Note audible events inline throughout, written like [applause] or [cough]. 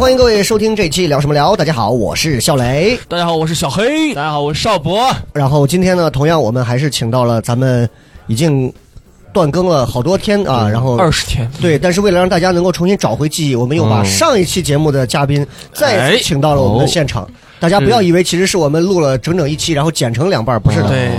欢迎各位收听这期聊什么聊。大家好，我是笑雷。大家好，我是小黑。大家好，我是邵博。然后今天呢，同样我们还是请到了咱们已经断更了好多天啊，然后二十天，对，但是为了让大家能够重新找回记忆，我们又把上一期节目的嘉宾再次请到了我们的现场。大家不要以为其实是我们录了整整一期，然后剪成两半，不是的。对，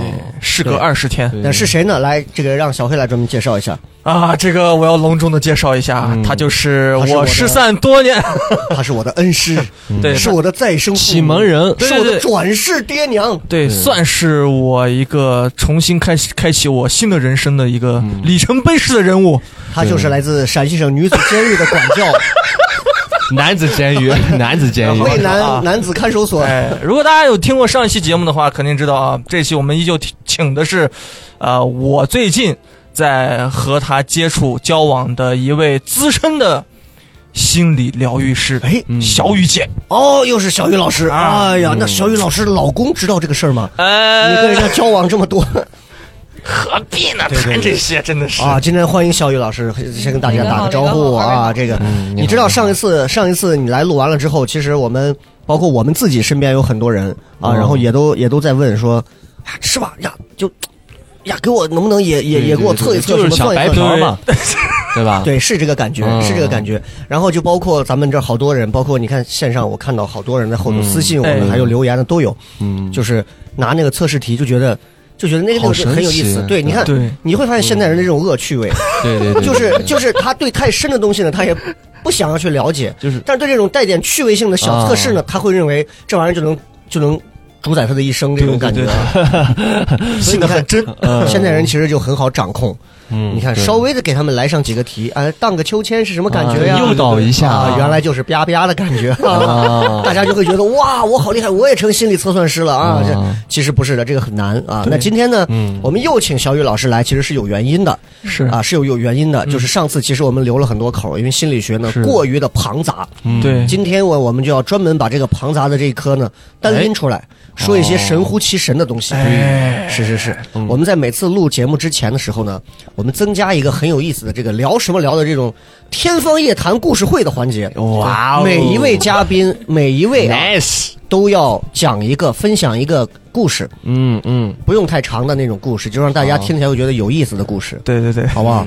事隔二十天。那是谁呢？来，这个让小黑来专门介绍一下。啊！这个我要隆重的介绍一下，他就是我失散多年，[laughs] 他是我的恩师，对是我的再生启蒙人。是我的转世爹娘。对，算是我一个重新开启开启我新的人生的一个里程碑式的人物。他就是来自陕西省女子监狱的管教，[laughs] 男子监狱，[laughs] 男子监狱，渭啊南男子看守所。哎，如果大家有听过上一期节目的话，肯定知道啊，这期我们依旧请的是，呃，我最近在和他接触交往的一位资深的心理疗愈师，哎小雨姐。哦，又是小雨老师。啊哎呀，那小雨老师老公知道这个事儿吗？你跟人呃，家交往这么多何必呢？谈这些真的是啊！今天欢迎小雨老师，先跟大家打个招呼啊！这个，嗯你知道上一次上一次你来录完了之后，其实我们包括我们自己身边有很多人啊，哦然后也都也都在问说，啊是吧？呀，就呀，给我能不能也也也给我测一测什么就是想白算一算嫖嘛，对吧？对，是这个感觉，嗯是这个感觉。然后就包括咱们这好多人，包括你看线上，我看到好多人在后头私信我们，哎还有留言的都有，嗯，就是拿那个测试题就觉得就觉得那个东西很有意思。对，你看，对。你会发现现代人的这种恶趣味，对对对，就是就是他对太深的东西呢，他也不想要去了解，就是但是对这种带点趣味性的小测试呢，他会认为这玩意儿就能就能主宰他的一生这种感觉。[laughs] 所以你看，真。现代人其实就很好掌控。嗯，你看，稍微的给他们来上几个题，哎，荡个秋千是什么感觉呀？啊诱导一下。啊，原来就是吧吧的感觉。啊。[laughs] 大家就会觉得哇，我好厉害，我也成心理测算师了啊！啊。这其实不是的，这个很难啊。那今天呢，嗯。我们又请小雨老师来，其实是有原因的。是。啊，是有有原因的。就是上次其实我们留了很多口，因为心理学呢过于的庞杂。嗯。对。今天我我们就要专门把这个庞杂的这一科呢单拎出来，说一些神乎其神的东西。哎。是是是，我们在每次录节目之前的时候呢，我们增加一个很有意思的这个聊什么聊的这种天方夜谭故事会的环节。哇哦。每一位嘉宾，每一位啊，nice，都要讲一个，分享一个故事，嗯嗯，不用太长的那种故事，就让大家听起来会觉得有意思的故事，对对对，好不好？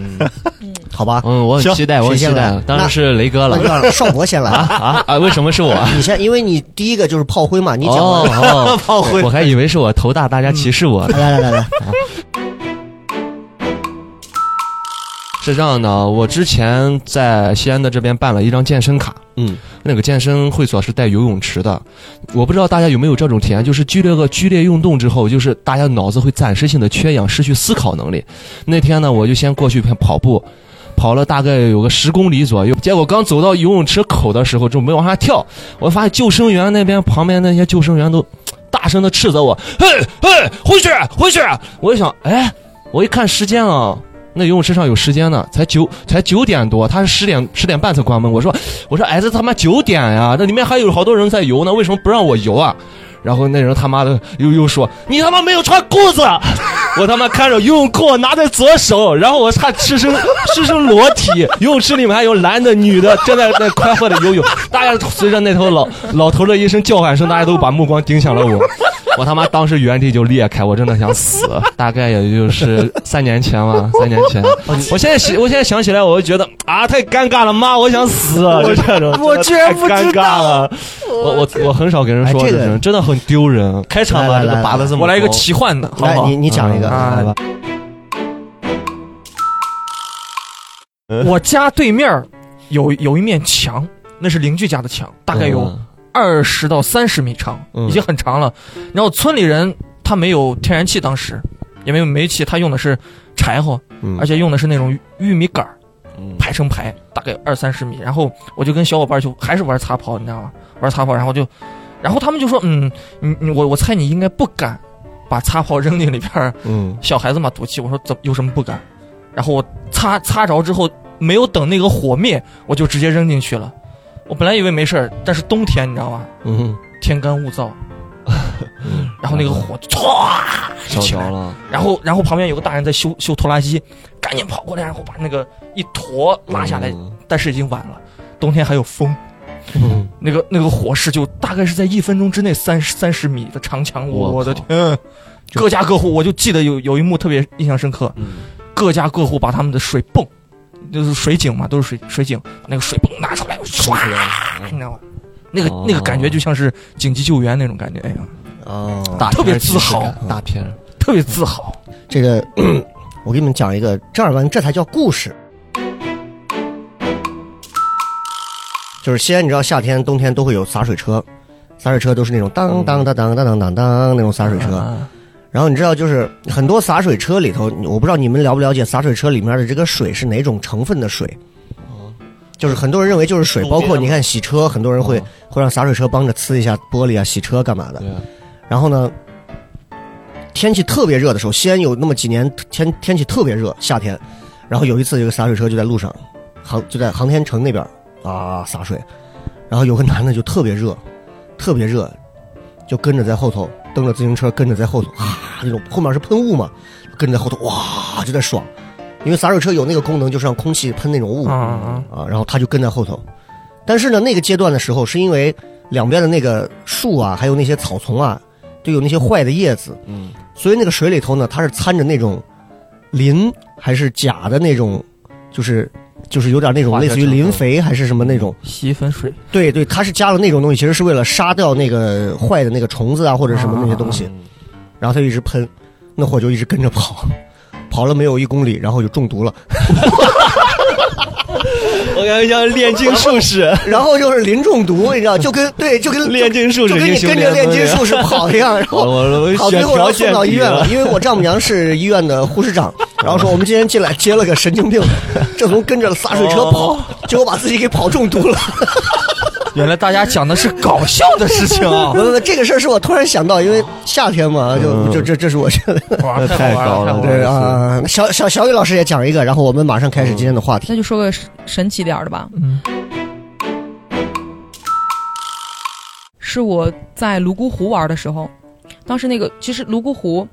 好吧，嗯，我很期待，我很期待，当然是雷哥了。那就让少博先来。[laughs] 啊啊！为什么是我？你先，因为你第一个就是炮灰嘛，你讲哦完。哦，[laughs] 炮灰，我还以为是我头大，大家歧视我。来来来来，[laughs] 是这样的，我之前在西安的这边办了一张健身卡，嗯，那个健身会所是带游泳池的，我不知道大家有没有这种体验，就是剧烈个剧烈运动之后，就是大家脑子会暂时性的缺氧，失去思考能力。那天呢，我就先过去跑步，跑了大概有个十公里左右，结果刚走到游泳池口的时候，就没往下跳，我发现救生员那边旁边那些救生员都大声的斥责我，嘿，嘿，回去，回去！我一想，哎，我一看时间啊。那游泳池上有时间呢，才九才九点多，他是十点十点半才关门。我说我说哎，这他妈九点呀，那里面还有好多人在游呢，为什么不让我游啊？然后那人他妈的又又说你他妈没有穿裤子，[laughs] 我他妈看着游泳裤拿在左手，然后我看赤身赤身裸体，游泳池里面还有男的女的正在那快活的游泳，大家随着那头老老头的一声叫喊声，大家都把目光盯向了我。我他妈当时原地就裂开，我真的想死。[laughs] 大概也就是三年前吧，三年前。我现在想，我现在想起来，我就觉得啊，太尴尬了，妈，我想死，就这种。我居然不知道太尴尬了。我我我很少给人说哎这种，真的很丢人。开场吧，这个拔的这么高，我来一个奇幻的，好不来好？你你讲一个，啊来吧。我家对面有有一面墙，那是邻居家的墙，大概有嗯二十到三十米长，嗯已经很长了。然后村里人他没有天然气，当时也没有煤气，他用的是柴火，嗯而且用的是那种玉玉米杆儿嗯排成排，大概二三十米。然后我就跟小伙伴就还是玩擦炮，你知道吗？玩擦炮，然后就，然后他们就说，嗯，你你我我猜你应该不敢把擦炮扔进里边儿，嗯小孩子嘛赌气。我说怎有什么不敢？然后我擦擦着之后，没有等那个火灭，我就直接扔进去了。我本来以为没事儿，但是冬天你知道吗？嗯天干物燥，[laughs] 嗯然后那个火就唰就烧起来了。着了，然后，然后旁边有个大人在修修拖拉机，赶紧跑过来，然后把那个一坨拉下来，嗯但是已经晚了，冬天还有风，嗯那个那个火势就大概是在一分钟之内三十三十米的长墙，我我我的靠天！各家各户，我就记得有有一幕特别印象深刻，嗯各家各户把他们的水泵，就是水井嘛，都是水水井，把那个水泵拿出来，唰，你知道吗？那个哦那个感觉就像是紧急救援那种感觉，哎呀，哦，特别自豪大片，特别自豪。这个 [clears throat] 我给你们讲一个正儿八经，这才叫故事。就是西安，你知道夏天、冬天都会有洒水车，洒水车都是那种当当当当当当当当那种洒水车。啊然后你知道，就是很多洒水车里头，我不知道你们了不了解洒水车里面的这个水是哪种成分的水。就是很多人认为就是水，包括你看洗车，很多人会会让洒水车帮着呲一下玻璃啊，洗车干嘛的。然后呢，天气特别热的时候，西安有那么几年天天气特别热，夏天，然后有一次这个洒水车就在路上，航就在航天城那边啊洒水，然后有个男的就特别热，特别热，就跟着在后头蹬着自行车跟着在后头啊那种后面是喷雾嘛，跟着在后头哇就在爽，因为洒水车有那个功能就是让空气喷那种雾啊啊！啊，然后他就跟在后头。但是呢，那个阶段的时候，是因为两边的那个树啊，还有那些草丛啊，都有那些坏的叶子，嗯，所以那个水里头呢，它是掺着那种磷还是钾的那种，就是就是有点那种类似于磷肥还是什么那种。洗衣粉水，对对，它是加了那种东西，其实是为了杀掉那个坏的那个虫子啊或者什么那些东西。然后他就一直喷，那火就一直跟着跑，跑了没有一公里，然后就中毒了。[laughs] 我感觉像炼金术士，然后就是磷中毒，你知道，就跟对，就跟炼金术士就跟你跟着炼金术士跑一样，然后 [laughs] 我好，最后要送到医院了，了，因为我丈母娘是医院的护士长，然后说我们今天进来接了个神经病，正从跟着洒水车跑，结果把自己给跑中毒了。[laughs] 原来大家讲的是搞笑的事情啊！[laughs] 不不不，这个事儿是我突然想到，因为夏天嘛，就就这这是我觉得哇，那太高了对太好玩了！啊。小小小雨老师也讲一个，然后我们马上开始今天的话题。那就说个神神奇点儿的吧。嗯，是我在泸沽湖玩的时候，当时那个其实泸沽湖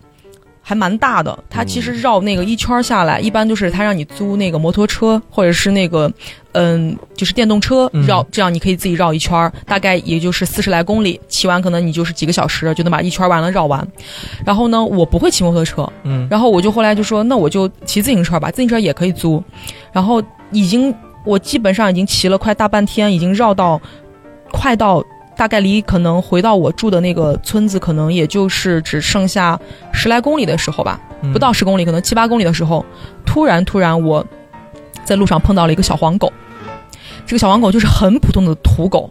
还蛮大的，它其实绕那个一圈儿下来，一般就是他让你租那个摩托车或者是那个嗯，就是电动车嗯绕，这样你可以自己绕一圈儿，大概也就是四十来公里，骑完可能你就是几个小时就能把一圈儿完了绕完。然后呢，我不会骑摩托车，嗯，然后我就后来就说，那我就骑自行车吧，自行车也可以租。然后已经我基本上已经骑了快大半天，已经绕到快到大概离可能回到我住的那个村子，可能也就是只剩下十来公里的时候吧，嗯不到十公里，可能七八公里的时候，突然突然我在路上碰到了一个小黄狗，这个小黄狗就是很普通的土狗。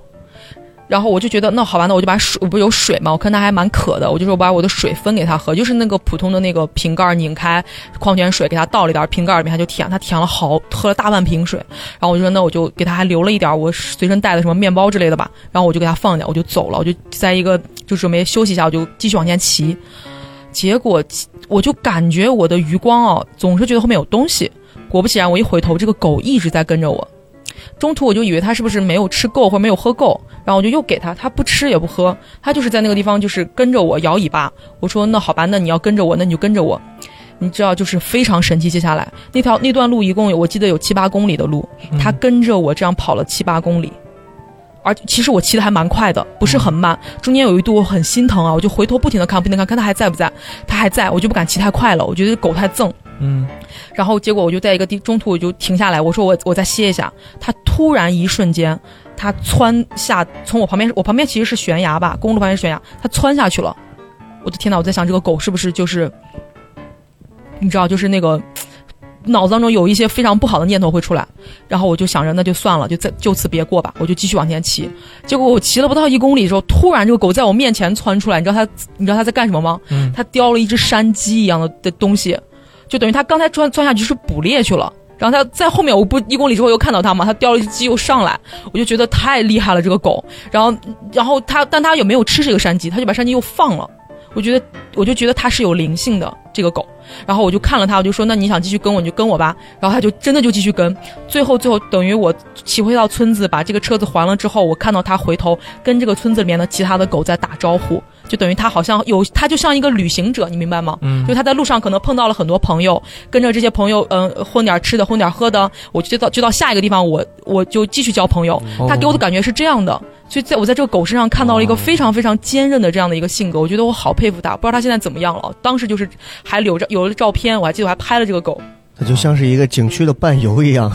然后我就觉得那好吧，那我就把水，我不是有水嘛，我看它还蛮渴的，我就说我把我的水分给它喝，就是那个普通的那个瓶盖拧开，矿泉水给它倒了一点，瓶盖里面它就舔，它舔了好喝了大半瓶水，然后我就说那我就给它还留了一点我随身带的什么面包之类的吧，然后我就给它放掉，我就走了，我就在一个就准备休息一下，我就继续往前骑，结果我就感觉我的余光哦，总是觉得后面有东西，果不其然，我一回头，这个狗一直在跟着我。中途我就以为他是不是没有吃够或者没有喝够，然后我就又给他，他不吃也不喝，他就是在那个地方就是跟着我摇尾巴。我说那好吧，那你要跟着我，那你就跟着我。你知道就是非常神奇，接下来那条那段路一共有我记得有七八公里的路，他跟着我这样跑了七八公里。而其实我骑的还蛮快的，不是很慢。中间有一度我很心疼啊，我就回头不停的看，不停的看，看它还在不在，它还在，我就不敢骑太快了，我觉得狗太赠。嗯，然后结果我就在一个地中途我就停下来，我说我我再歇一下。它突然一瞬间，它窜下从我旁边，我旁边其实是悬崖吧，公路旁边是悬崖，它窜下去了。我的天呐，我在想这个狗是不是就是，你知道，就是那个脑子当中有一些非常不好的念头会出来，然后我就想着那就算了，就再就此别过吧，我就继续往前骑。结果我骑了不到一公里的时候，突然这个狗在我面前窜出来，你知道它你知道它在干什么吗？嗯它叼了一只山鸡一样的的东西，就等于它刚才钻钻下去是捕猎去了。然后它在后面，我不一公里之后又看到它嘛，它叼了一只鸡又上来，我就觉得太厉害了这个狗。然后，然后它，但它有没有吃这个山鸡？它就把山鸡又放了。我觉得，我就觉得它是有灵性的这个狗。然后我就看了它，我就说：“那你想继续跟我，你就跟我吧。”然后它就真的就继续跟。最后，最后等于我骑回到村子，把这个车子还了之后，我看到它回头跟这个村子里面的其他的狗在打招呼，就等于它好像有，它就像一个旅行者，你明白吗？嗯就它在路上可能碰到了很多朋友，跟着这些朋友，嗯、混点吃的，混点喝的，我就到就到下一个地方，我我就继续交朋友。哦他给我的感觉是这样的，所以在我在这个狗身上看到了一个非常非常坚韧的这样的一个性格，我觉得我好佩服他。不知道他现在怎么样了，当时就是还留着有了照片，我还记得我还拍了这个狗。它就像是一个景区的伴游一样，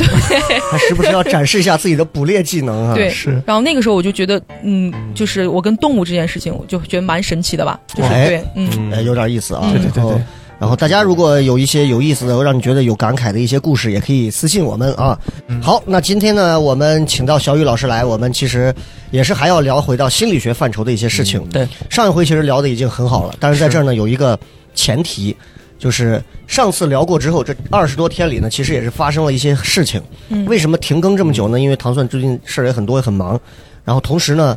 它时不时要展示一下自己的捕猎技能啊。对是。然后那个时候我就觉得，嗯，就是我跟动物这件事情，我就觉得蛮神奇的吧，就是哎对，嗯。哎，有点意思啊。嗯对对对然后大家如果有一些有意思的，让你觉得有感慨的一些故事，也可以私信我们啊。嗯好，那今天呢，我们请到小雨老师来，我们其实也是还要聊回到心理学范畴的一些事情。对，上一回其实聊的已经很好了，但是在这儿呢有一个前提，就是上次聊过之后，这二十多天里呢，其实也是发生了一些事情。嗯为什么停更这么久呢？因为糖蒜最近事儿也很多，也很忙。然后同时呢，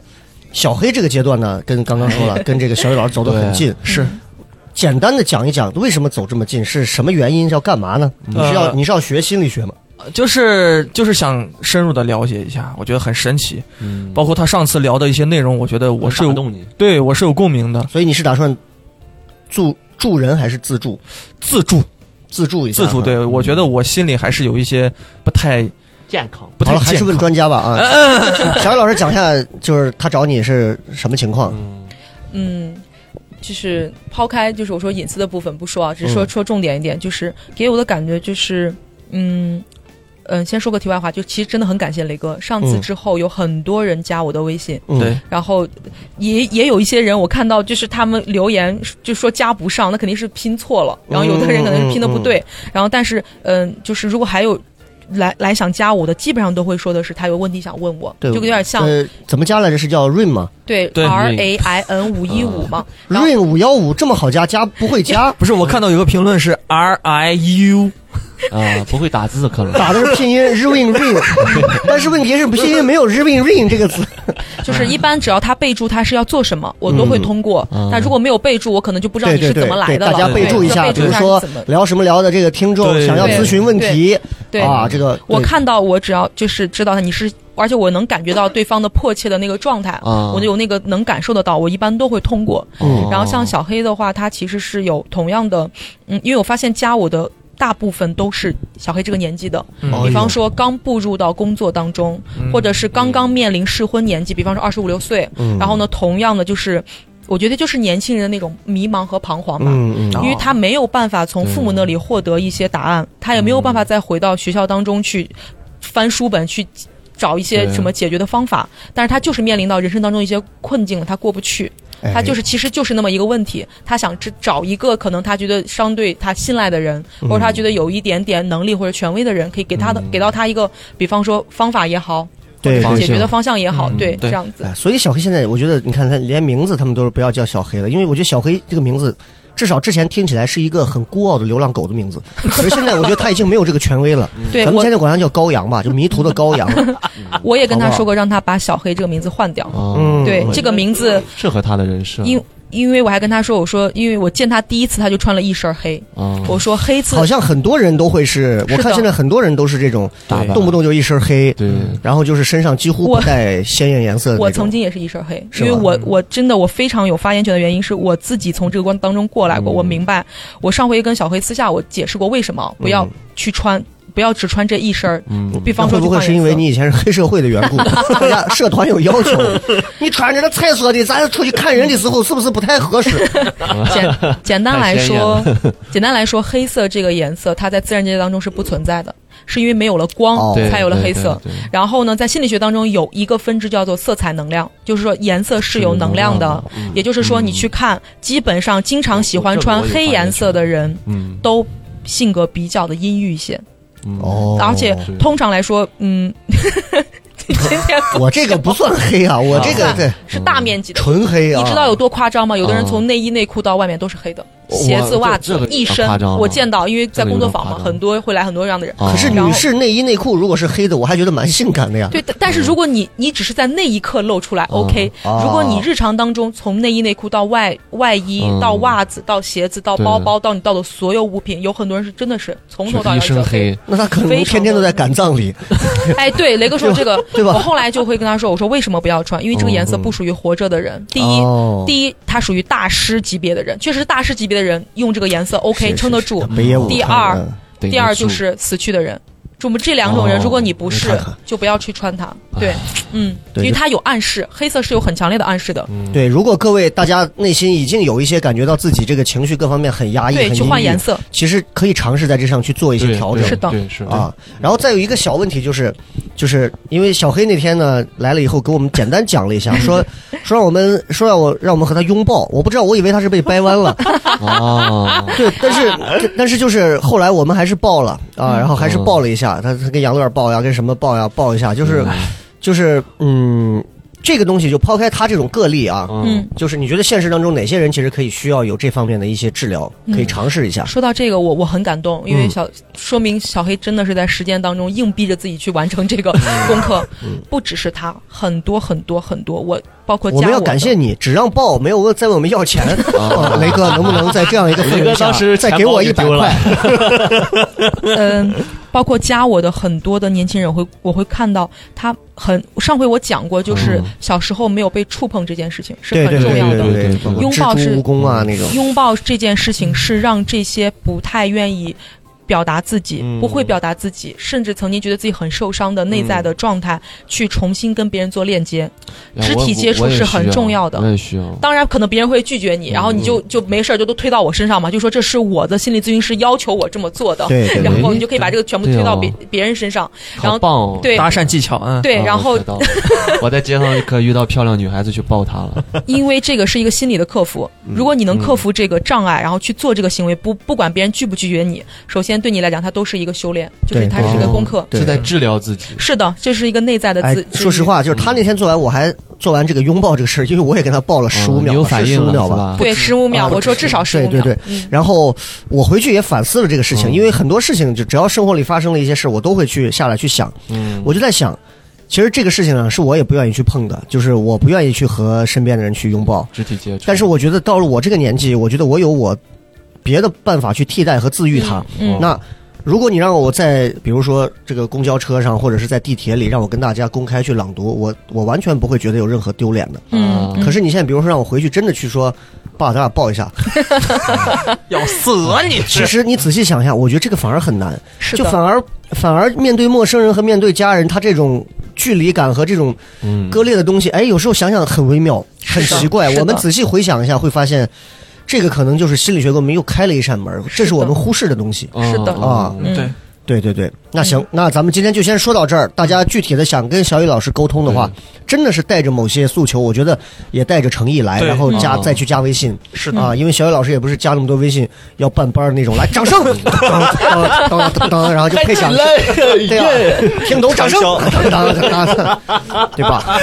小黑这个阶段呢，跟刚刚说了，[laughs] 跟这个小雨老师走得很近。是简单的讲一讲为什么走这么近，是什么原因？要干嘛呢？你是要呃你是要学心理学吗？就是就是想深入的了解一下，我觉得很神奇。嗯，包括他上次聊的一些内容，我觉得我是有动你，对我是有共鸣的。所以你是打算助助人还是自助？自助自助一下啊。自助，对我觉得我心里还是有一些不太健康。好了，还不太健康。是问专家吧啊。小雨老师讲一下，就是他找你是什么情况？嗯，嗯，就是抛开就是我说隐私的部分不说啊，只是说嗯。说重点一点，就是给我的感觉就是，嗯嗯，先说个题外话，就其实真的很感谢雷哥，上次嗯。之后有很多人加我的微信，嗯。对，然后也也有一些人我看到就是他们留言就说加不上，那肯定是拼错了，然后有的人可能是拼的不对，然后但是嗯，就是如果还有。来来想加我的，基本上都会说的是他有问题想问我，对，就有点像呃，怎么加来着？是叫 Rain 吗对对 R A I N 五一五嘛，？Rain 五幺五这么好加，加不会加，不是我看到有个评论是 R I U，[laughs] 啊，不会打字可能。打的是拼音 Rain Rain，[laughs] 但是问题是拼音没有 Rain Rain 这个字。就是一般只要他备注他是要做什么，我都会通过。嗯但如果没有备注，我可能就不知道你是怎么来的了。大家备注一下，对比如说备注他是怎么聊什么聊的这个听众想要咨询问题对啊，这个我看到我只要就是知道他你是，而且我能感觉到对方的迫切的那个状态，啊我有那个能感受得到，我一般都会通过。嗯然后像小黑的话，他其实是有同样的，嗯，因为我发现加我的。大部分都是小黑这个年纪的，比方说刚步入到工作当中，嗯。或者是刚刚面临适婚年纪，比方说二十五六岁，嗯。然后呢，同样的就是，我觉得就是年轻人的那种迷茫和彷徨吧。嗯嗯。哦因为他没有办法从父母那里获得一些答案，他也没有办法再回到学校当中去翻书本去找一些什么解决的方法，但是他就是面临到人生当中一些困境了，他过不去，哎他就是其实就是那么一个问题，他想只找一个可能他觉得相对他信赖的人，或者他觉得有一点点能力或者权威的人，可以给他的给到他一个，比方说方法也好，对对解决的方向也好，对，嗯对。这样子。哎，。所以小黑现在，我觉得你看他连名字他们都是不要叫小黑了，因为我觉得小黑这个名字，至少之前听起来是一个很孤傲的流浪狗的名字，[laughs] 可是现在我觉得他已经没有这个权威了。[laughs] 对咱们现在管他叫羔羊吧，就迷途的羔羊。[laughs] 我也跟他说过，让他把小黑这个名字换掉。嗯对，这个名字，适合他的人设。因因为我还跟他说，我说，因为我见他第一次他就穿了一身黑，啊，我说黑字好像很多人都会是，我看现在很多人都是这种，动不动就一身黑，对，然后就是身上几乎不带鲜艳颜色。我曾经也是一身黑，因为我我真的我非常有发言权的原因是我自己从这个关当中过来过，嗯。我明白。我上回跟小黑私下我解释过为什么不要嗯。去穿，不要只穿这一身儿。嗯，比那会不会方说去换颜色是因为你以前是黑社会的缘故？[laughs] 大家社团有要求，你穿着那彩色的，咱出去看人的时候是不是不太合适？[laughs] 简 [laughs] 简单来说，简单来说，黑色这个颜色它在自然界当中是不存在的，是因为没有了哦光对才有了黑色。然后呢，在心理学当中有一个分支叫做色彩能量，就是说颜色是有能量的。嗯也就是说，你去看，基本上经常喜欢穿黑颜色的人，嗯，都性格比较的阴郁一些，嗯哦，而且通常来说，嗯，[laughs] 今天不 [laughs] 我这个不算黑啊，我这个对是大面积的。纯黑啊。你知道有多夸张吗？有的人哦从内衣内裤到外面都是黑的，我鞋子、袜子一身我见到，因为在工作坊嘛，很多会来很多这样的人。哦可是女士内衣内裤如果是黑的，我还觉得蛮性感的呀。对，但但是如果你你只是在那一刻露出来，OK。哦如果你日常当中从内衣内裤到外外衣嗯到袜子到鞋子到包包到你到的所有物品，有很多人是真的是从头到一脚是身黑，那他可能非天天都在赶葬礼，哎，对，雷哥说这个，[laughs] 对吧我后来就会跟他说，我说为什么不要穿？因为这个颜色不属于活着的人。第一，哦第一，他属于大师级别的人，确实大师级别的人用这个颜色 OK 是撑得住。第二第二就是死去的人。就我们这两种人，哦如果你不是就不要去穿它。对，嗯，因为它有暗示，黑色是有很强烈的暗示的。对，如果各位大家内心已经有一些感觉到自己这个情绪各方面很压抑，对，去很阴郁换颜色。其实可以尝试在这上去做一些调整。是的对是啊，然后再有一个小问题就是，就是因为小黑那天呢来了以后，给我们简单讲了一下，[laughs] 说说让我们说让我让我们和他拥抱，我不知道，我以为他是被掰弯了，啊，[laughs] 对，但是但是就是后来我们还是抱了啊，然后还是抱了一下，他他跟杨乐抱呀，跟什么抱呀，抱一下，就是就是嗯，这个东西就抛开他这种个例啊，嗯，就是你觉得现实当中哪些人其实可以需要有这方面的一些治疗，可以尝试一下。说到这个，我我很感动，因为嗯。小、说明小黑真的是在实践当中硬逼着自己去完成这个功课，不只是他，很多很多很多，我包括加我们要感谢你，只让报，没有问再问我们要钱。[laughs] 啊雷哥，能不能在这样一个氛雷围下当时再给我一百块？[laughs] 嗯，包括加我的很多的年轻人会，我会看到他很上回我讲过，就是嗯小时候没有被触碰这件事情是很重要的。对对对，对拥抱是蜘蛛蜈蚣啊那种。拥抱这件事情是让这些不太愿意表达自己、嗯。不会表达自己，甚至曾经觉得自己很受伤的内在的状态，去重新跟别人做链接。肢体接触是很重要的。当然，可能别人会拒绝你，然后你就就没事儿就都推到我身上嘛，就说这是我的心理咨询师要求我这么做的，然后你就可以把这个全部推到别对别人身上，然后好棒哦！对。搭讪技巧，嗯，对，啊然后 [laughs] 我在街上可遇到漂亮女孩子去抱她了。因为这个是一个心理的克服，如果你能克服这个障碍，然后去做这个行为，不不管别人拒不拒绝你，首先对你来讲，它都是一个修炼，就是对它是一个功课。是在治疗自己。是的，这是一个内在的哎自。，说实话，就是他那天做完，我还做完这个拥抱这个事儿，因为我也跟他抱了十五嗯秒有反应十五秒吧。了吧？对，十五秒，啊我说至少十五秒。对对然后我回去也反思了这个事情，嗯因为很多事情就只要生活里发生了一些事，我都会去下来去想。嗯，我就在想，其实这个事情呢，是我也不愿意去碰的，就是我不愿意去和身边的人去拥抱。肢体接触。但是我觉得到了我这个年纪，我觉得我有我别的办法去替代和自愈它。嗯，那如果你让我在比如说这个公交车上或者是在地铁里，让我跟大家公开去朗读，我我完全不会觉得有任何丢脸的。嗯，嗯可是你现在比如说让我回去真的去说，爸，咱俩抱一下，[laughs] 要死你！其实你仔细想一下，我觉得这个反而很难，是的，就反而反而面对陌生人和面对家人，他这种距离感和这种嗯，割裂的东西，哎，有时候想想很微妙，很奇怪。我们仔细回想一下，会发现。这个可能就是心理学给我们又开了一扇门，这是我们忽视的东西。是的。啊。嗯。对，对对对，那行，那咱们今天就先说到这儿。大家具体的想跟小雨老师沟通的话，真的是带着某些诉求，我觉得也带着诚意来，然后加嗯再去加微信。是的啊，因为小雨老师也不是加那么多微信要办班儿那种，来掌声，当当当当当，然后就配上，对啊，听懂掌声，当当当当，对吧？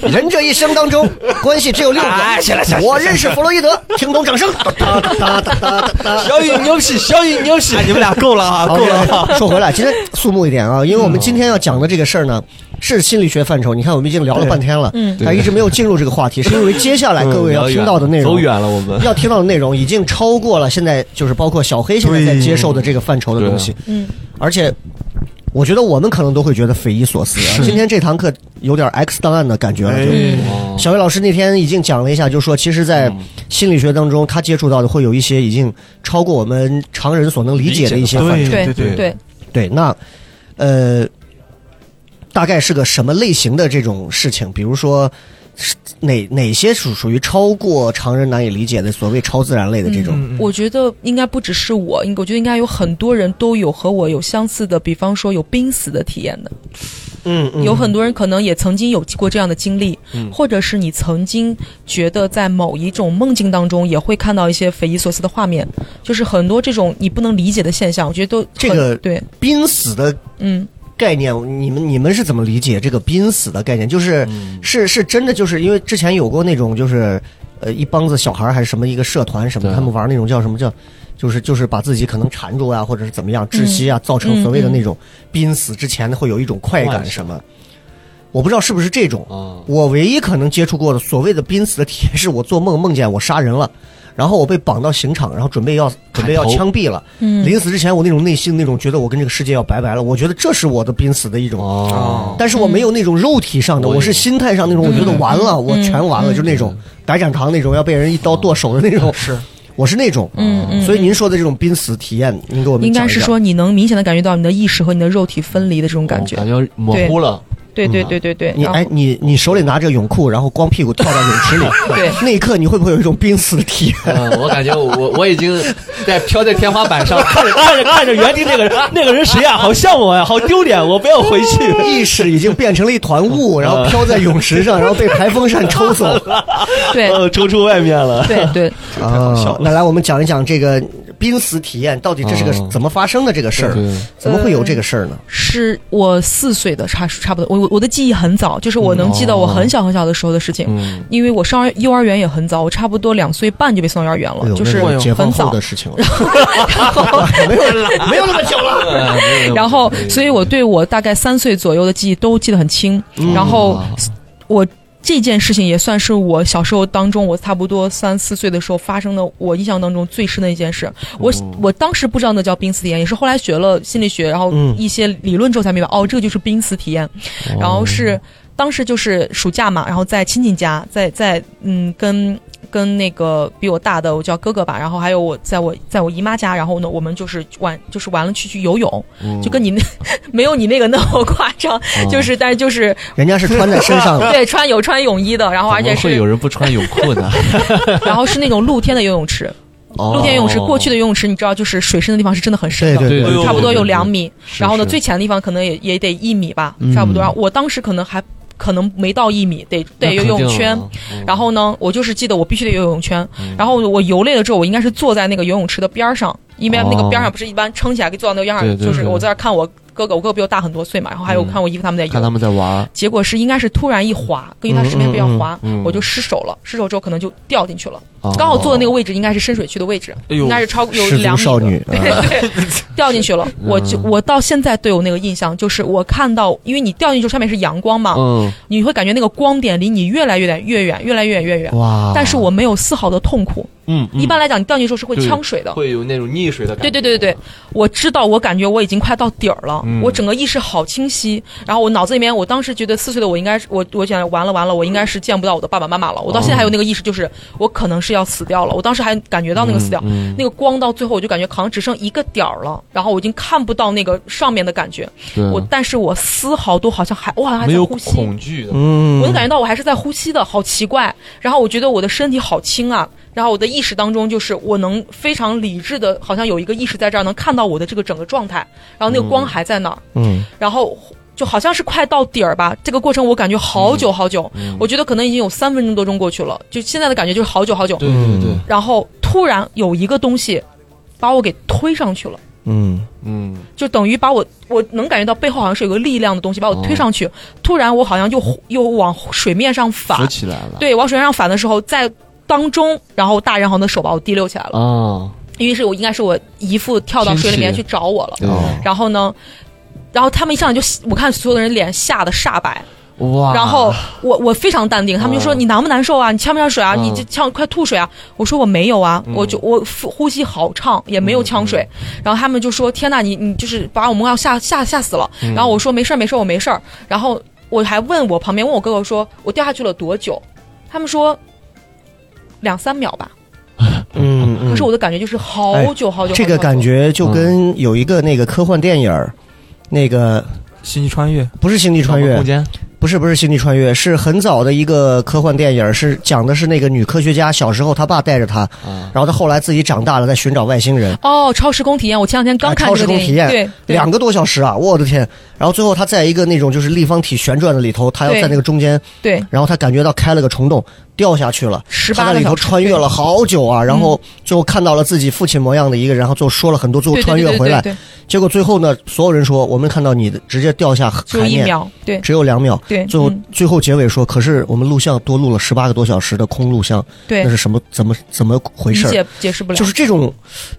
人这一生当中，关系只有六哎行了行个。了我认识弗洛伊德，听懂掌声，当当当当当当。小雨牛皮，小雨牛皮，哎，你们俩够了啊，够了说回来，[laughs] 今天肃穆一点啊，因为我们今天要讲的这个事儿呢，是心理学范畴。你看，我们已经聊了半天了，嗯。还一直没有进入这个话题，是因为接下来各位要听到的内容走。远了，我们。要听到的内容已经超过了现在就是包括小黑现在在接受的这个范畴的东西，嗯，而且我觉得我们可能都会觉得匪夷所思啊。今天这堂课有点 X 档案的感觉了，小魏老师那天已经讲了一下，就说其实，在心理学当中，他接触到的会有一些已经超过我们常人所能理解的一些范畴。对对。对对，那呃，大概是个什么类型的这种事情？比如说，是哪哪些属属于超过常人难以理解的所谓超自然类的这种？嗯我觉得应该不只是我，应我觉得应该有很多人都有和我有相似的，比方说有濒死的体验的。嗯嗯，有很多人可能也曾经有过这样的经历，嗯。或者是你曾经觉得在某一种梦境当中也会看到一些匪夷所思的画面，就是很多这种你不能理解的现象，我觉得都这个对，濒死的嗯，概念，你们你们是怎么理解这个濒死的概念？就是、是是真的，就是因为之前有过那种就是呃一帮子小孩还是什么一个社团什么，他们玩那种叫什么叫。就是就是把自己可能缠住啊，或者是怎么样窒息啊，造成嗯所谓的那种濒死之前会有一种快感什么，我不知道是不是这种。啊，我唯一可能接触过的所谓的濒死的体验，是我做梦梦见我杀人了，然后我被绑到刑场，然后准备要准备要枪毙了。嗯临死之前，我那种内心那种觉得我跟这个世界要拜拜了，我觉得这是我的濒死的一种。哦，但是我没有那种肉体上的，我是心态上那种，我觉得完了，我全完了，就那种白展堂那种要被人一刀剁手的那种。是，我是那种。嗯嗯，所以您说的这种濒死体验，您给我们应该是说你能明显的感觉到你的意识和你的肉体分离的这种感觉，感觉模糊了，对对对对对，你哎，你你手里拿着泳裤，然后光屁股跳到泳池里，[laughs] 对那一刻你会不会有一种濒死的体验？[laughs] 嗯，我感觉我我已经在飘在天花板上，[laughs] 看着看着看着原地那个人，那个人谁呀？好像我呀，好丢脸，我不要回去。意识已经变成了一团雾，然后飘在泳池上，然后被排风扇抽走了。对呃，抽出外面了。对对，啊，那来我们讲一讲这个濒死体验，到底这是个怎么发生的这个事儿？怎么会有这个事儿呢？是我四岁的差差不多，我我的记忆很早，就是我能记得我很小很小的时候的事情，因为我上幼儿园也很早，我差不多两岁半就被送幼儿园了，就是很早的。事情了，没有没有那么久了。然后，所以我对我大概三岁左右的记忆都记得很清。然后我这件事情也算是我小时候当中，我差不多三四岁的时候发生的，我印象当中最深的一件事。我我当时不知道那叫濒死体验，也是后来学了心理学，然后嗯一些理论之后才明白，哦，这个就是濒死体验。然后是当时就是暑假嘛，然后在亲戚家，在在嗯跟跟那个比我大的我叫哥哥吧，然后还有我在我在我姨妈家，然后呢我们就是玩就是完了去去游泳，就跟你那 [laughs] 没有你那个那么夸张，[laughs] 就是但是就是人家是穿在身上的，[laughs] 对穿有穿泳衣的，然后而且是会有人不穿泳裤的？然后是那种露天的游泳池，哦。露天游泳池过去的游泳池你知道就是水深的地方是真的很深的，对对对对差不多有两米，然后呢，最浅的地方可能也也得一米吧，嗯差不多。我当时可能还可能没到一米，得得游泳圈。然后呢，我就是记得我必须得游泳圈。然后我游累了之后，我应该是坐在那个游泳池的边儿上，因为那个边儿上不是一般撑起来可以坐到那个边上，对对对就是我在那儿看我哥哥，我哥哥比我大很多岁嘛，然后还有嗯看我姨夫他们在游。看他们在玩，结果是应该是突然一滑，因为它水面比较滑，嗯嗯嗯我就失手了。失手之后可能就掉进去了，哦刚好坐的那个位置应该是深水区的位置，哎应该是超有两米的少女，[laughs] 掉进去了。我就我到现在都有那个印象，就是我看到，因为你掉进去上面是阳光嘛，嗯，你会感觉那个光点离你越来越远，越远，越来越远，越远。哇！但是我没有丝毫的痛苦。嗯，一般来讲，你掉进去的时候是会呛水的。会有那种溺水的感觉。对对对对对，我知道，我感觉我已经快到底儿了，嗯我整个意识好清晰。然后我脑子里面，我当时觉得四岁的我应该是我，我想完了完了，我应该是见不到我的爸爸妈妈了。我到现在还有那个意识，就是我可能是要死掉了。我当时还感觉到那个死掉，嗯那个光到最后我就感觉好像只剩一个点儿了，然后我已经看不到那个上面的感觉。我但是我丝毫都好像还我好像还没有在呼吸。恐惧的，嗯，我能感觉到我还是在呼吸的，好奇怪。然后我觉得我的身体好轻啊，然后我的意识当中就是我能非常理智的，好像有一个意识在这儿能看到我的这个整个状态，然后那个光还在那儿，嗯。然后。就好像是快到底儿吧，这个过程我感觉好久好久，我觉得可能已经有三分钟多钟过去了，就现在的感觉就是好久好久。对对对，然后突然有一个东西把我给推上去了。嗯。嗯，就等于把我，我能感觉到背后好像是有个力量的东西把我推上去，突然我好像又又往水面上浮反，起来了，对，往水面上反的时候，在当中，然后大人好像的手把我提溜起来了，啊，因为是我应该是我姨父跳到水里面去找我了，对然后呢，然后他们一上来就我看所有的人脸吓得煞白，哇，然后我我非常淡定，他们就说嗯你难不难受啊？你呛不呛水啊？嗯你这呛快吐水啊？我说我没有啊，我就我呼呼吸好畅，也没有呛水。然后他们就说天呐，你你就是把我们要吓吓吓死了。然后我说没事儿没事儿，我没事儿。然后我还问我旁边问我哥哥说我掉下去了多久？他们说两三秒吧。嗯嗯，可是我的感觉就是好久好久。这个感觉就跟有一个那个科幻电影儿，那个星际穿越，不是《星际穿越空》，间，不是不是星际穿越，是很早的一个科幻电影，是讲的是那个女科学家小时候她爸带着她，啊，然后她后来自己长大了在寻找外星人。哦，超时空体验，我前两天刚看超时空体验，对，两个多小时啊！我的天！然后最后她在一个那种就是立方体旋转的里头，她要在那个中间，对，然后她感觉到开了个虫洞，掉下去了。十他在里头穿越了好久啊，然后最后看到了自己父亲模样的一个人，然后最后说了很多，最后穿越回来。结果最后呢，所有人说我们看到你的直接掉下海面，秒，对只有两秒。对，最后、嗯最后结尾说，可是我们录像多录了十八个多小时的空录像，对那，是什么？怎么怎么回事解解释不了，就是这种，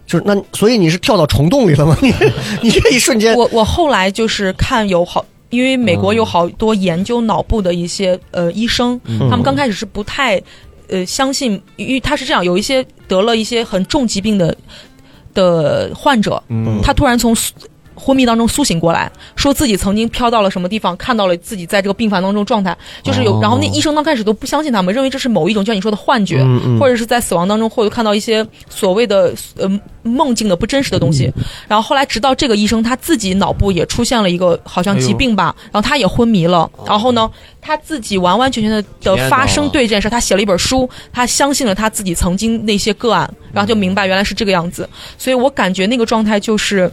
就是那，所以你是跳到虫洞里了吗？你 [laughs] 你这一瞬间，我我后来就是看有好，因为美国有好多研究脑部的一些呃医生，嗯。他们刚开始是不太呃相信，因为他是这样，有一些得了一些很重疾病的的患者，嗯。他突然从苏昏迷当中苏醒过来，说自己曾经飘到了什么地方，看到了自己在这个病房当中状态，就是有，哦然后那医生刚开始都不相信他们，认为这是某一种像你说的幻觉，嗯嗯或者是在死亡当中或者看到一些所谓的呃梦境的不真实的东西。嗯然后后来直到这个医生他自己脑部也出现了一个好像疾病吧，然后他也昏迷了，然后呢他自己完完全全的的发生对这件事，他写了一本书，他相信了他自己曾经那些个案，然后就明白原来是这个样子。所以我感觉那个状态就是。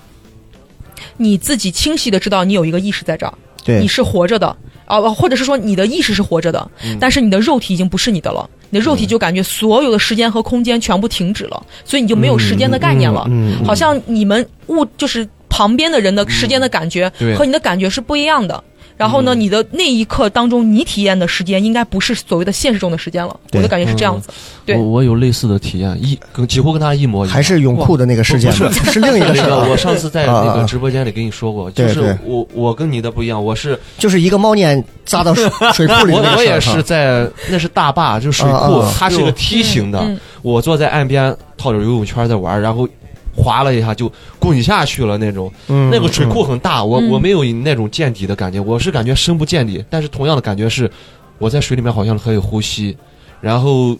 你自己清晰的知道你有一个意识在这儿，对。你是活着的，啊，或者是说你的意识是活着的，但是你的肉体已经不是你的了，你的肉体就感觉所有的时间和空间全部停止了，所以你就没有时间的概念了，嗯嗯嗯好像你们物就是旁边的人的时间的感觉和你的感觉是不一样的。然后呢，你的那一刻当中，你体验的时间应该不是所谓的现实中的时间了。我的感觉是这样子。对。我我有类似的体验，一跟几乎跟他一模一样，还是泳裤的那个事件，不是。是另一个事我上次在那个直播间里跟你说过，就是我我跟你的不一样，我是就是一个猫眼扎到水 [laughs] 水库里的那个事儿我我也是在那是大坝，就是水库它是个梯形的。我坐在岸边套着游泳圈在玩，然后滑了一下就滚下去了那种。嗯那个水库很大，我嗯我没有那种见底的感觉，我是感觉深不见底，但是同样的感觉是我在水里面好像可以呼吸，然后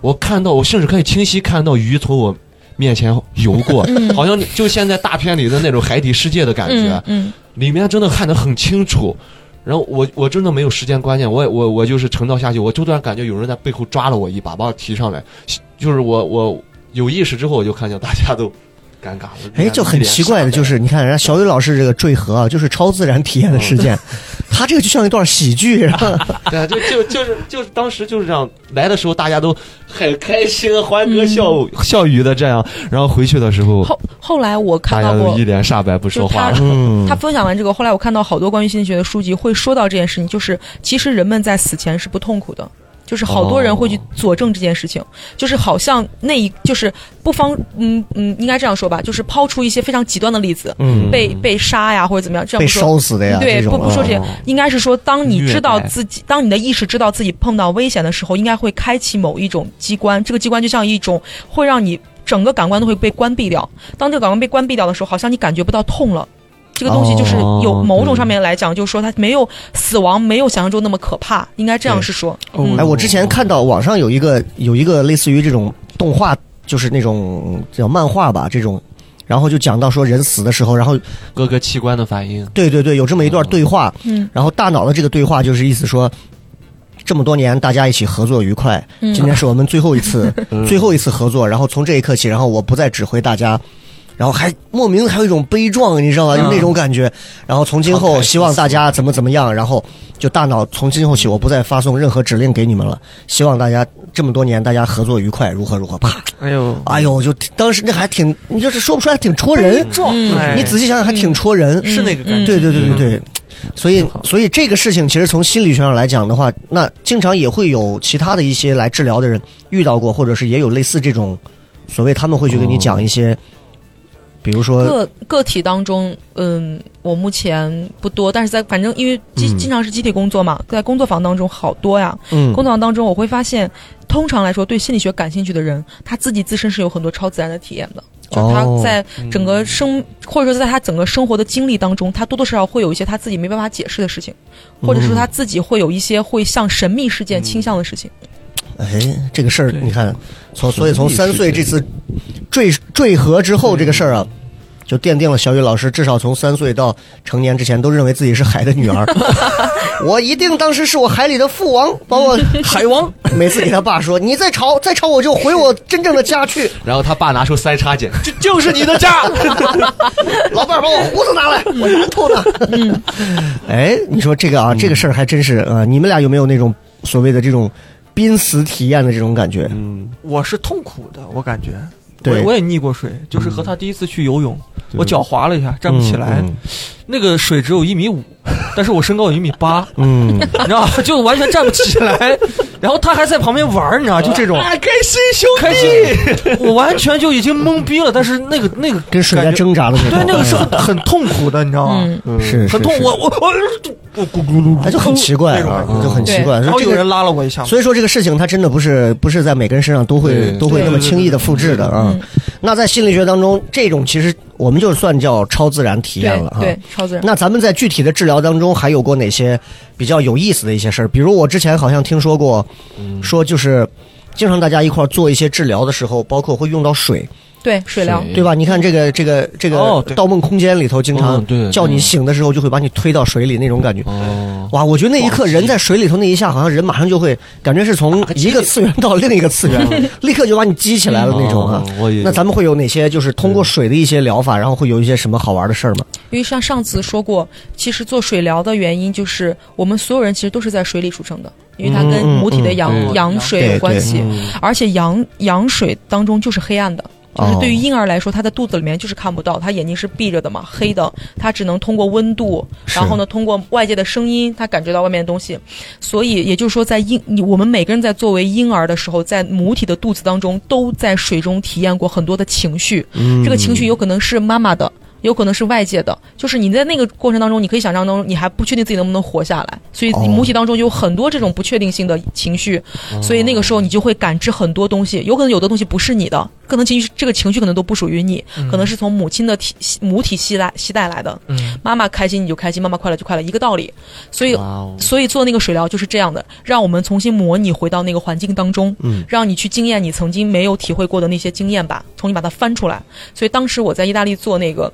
我看到我甚至可以清晰看到鱼从我面前游过，好像就现在大片里的那种海底世界的感觉。嗯嗯，里面真的看得很清楚。然后我我真的没有时间观念，我我我就是沉到下去，我就突然感觉有人在背后抓了我一把，把我提上来，就是我我有意识之后，我就看见大家都尴尬了。哎，就很奇怪的，就是你看人家小雨老师这个坠河啊，就是超自然体验的事件，[laughs] 他这个就像一段喜剧，[laughs] 对啊，就就就是就是当时就是这样，来的时候大家都很开心，欢歌笑、[laughs] 笑语的这样，然后回去的时候，后后来我看到过大家都一脸煞白不说话了。嗯他分享完这个，后来我看到好多关于心理学的书籍会说到这件事情，就是其实人们在死前是不痛苦的。就是好多人会去佐证这件事情，就是好像那一就是不方嗯嗯，应该这样说吧，就是抛出一些非常极端的例子，嗯被被杀呀或者怎么样，这样说烧死的呀，对，不不说这些哦，应该是说，当你知道自己，当你的意识知道自己碰到危险的时候，应该会开启某一种机关，这个机关就像一种会让你整个感官都会被关闭掉。当这个感官被关闭掉的时候，好像你感觉不到痛了。这个东西就是有哦某种上面来讲，就是说它没有死亡，没有想象中那么可怕，应该这样是说。嗯哎，我之前看到网上有一个有一个类似于这种动画，就是那种叫漫画吧，这种，然后就讲到说人死的时候，然后各个器官的反应，对对对，有这么一段对话，嗯然后大脑的这个对话就是意思说。这么多年，大家一起合作愉快。嗯今天是我们最后一次，[laughs] 嗯最后一次合作。然后从这一刻起，然后我不再指挥大家，然后还莫名的还有一种悲壮，你知道吗？就那种感觉。然后从今后希望大家怎么怎么样，然后就大脑从今后起，我不再发送任何指令给你们了。希望大家这么多年大家合作愉快，如何如何。啪，哎呦，哎呦，就当时那还挺，你就是说不出来，挺戳人。嗯哎你仔细想想，还挺戳人。是那个感觉。对对对对对，所以所以这个事情其实从心理学上来讲的话，那经常也会有其他的一些来治疗的人遇到过，或者是也有类似这种所谓他们会去跟你讲一些，比如说个个体当中，嗯，我目前不多，但是在反正因为经嗯经常是集体工作嘛，在工作坊当中好多呀。嗯工作坊当中，我会发现，通常来说，对心理学感兴趣的人，他自己自身是有很多超自然的体验的。就是他哦在整个生，或者说在他整个生活的经历当中，他多多少少会有一些他自己没办法解释的事情，或者说他自己会有一些会向神秘事件倾向的事情。哎，这个事儿你看，从所以从三岁这次坠坠河之后这个事儿啊，就奠定了小雨老师至少从三岁到成年之前都认为自己是海的女儿。[laughs] 我一定当时是我海里的父王，把我海王，每次给他爸说：“你再吵，[laughs] 再吵我就回我真正的家去。[laughs] 然后他爸拿出三叉戟，这就是你的家。”老伴儿把我胡子拿来，我馒头呢？嗯，哎，你说这个啊，这个事儿还真是啊、呃你们俩有没有那种所谓的这种濒死体验的这种感觉？嗯，我是痛苦的，我感觉。对我我也溺过水，就是和他第一次去游泳，我脚滑了一下，站不起来。嗯那个水只有一米五，[laughs] 但是我身高有一米八，嗯，你知道吧？[laughs] 就完全站不起来。[laughs] 然后他还在旁边玩儿，你知道，就这种开心兄开心，我完全就已经懵逼了。但是那个那个跟水在挣扎的那种，对，那个是很很痛苦的，你知道吗？嗯，是很痛，是我我我我咕咕噜，他就很奇怪就很奇怪。说这个然后有人拉了我一下，所以说这个事情他真的不是不是在每个人身上都会都会那么轻易的复制的啊。那在心理学当中，这种其实我们就算叫超自然体验了哈。对对，超自然。那咱们在具体的治疗当中还有过哪些比较有意思的一些事儿？比如我之前好像听说过，说就是经常大家一块儿做一些治疗的时候，包括会用到水，对水疗，对吧？你看这个这个这个哦《盗梦空间》里头，经常叫你醒的时候就会把你推到水里那种感觉。哦，哇，我觉得那一刻人在水里头那一下，好像人马上就会感觉是从一个 [laughs] 次元到另一个次元，立刻就把你激起来了那种啊。那咱们会有哪些就是通过水的一些疗法，然后会有一些什么好玩的事儿吗？因为像上次说过，其实做水疗的原因就是我们所有人其实都是在水里出生的，因为它跟母体的阳、嗯嗯阳水有关系，嗯。而且阳阳水当中就是黑暗的。就是哦对于婴儿来说，他的肚子里面就是看不到，他眼睛是闭着的嘛，黑的，他只能通过温度，然后呢，通过外界的声音，他感觉到外面的东西。所以也就是说，在婴我们每个人在作为婴儿的时候，在母体的肚子当中，都在水中体验过很多的情绪。嗯这个情绪有可能是妈妈的，有可能是外界的，就是你在那个过程当中，你可以想象当中，你还不确定自己能不能活下来，所以母体当中有很多这种不确定性的情绪，所以那个时候你就会感知很多东西，有可能有的东西不是你的，可能情绪这个情绪可能都不属于你，可能是从母亲的体母体系来系带来的，嗯，妈妈开心你就开心，妈妈快乐就快乐，一个道理，所以哦。所以做那个水疗就是这样的，让我们重新模拟回到那个环境当中，嗯。让你去经验你曾经没有体会过的那些经验吧，重新把它翻出来。所以当时我在意大利做那个。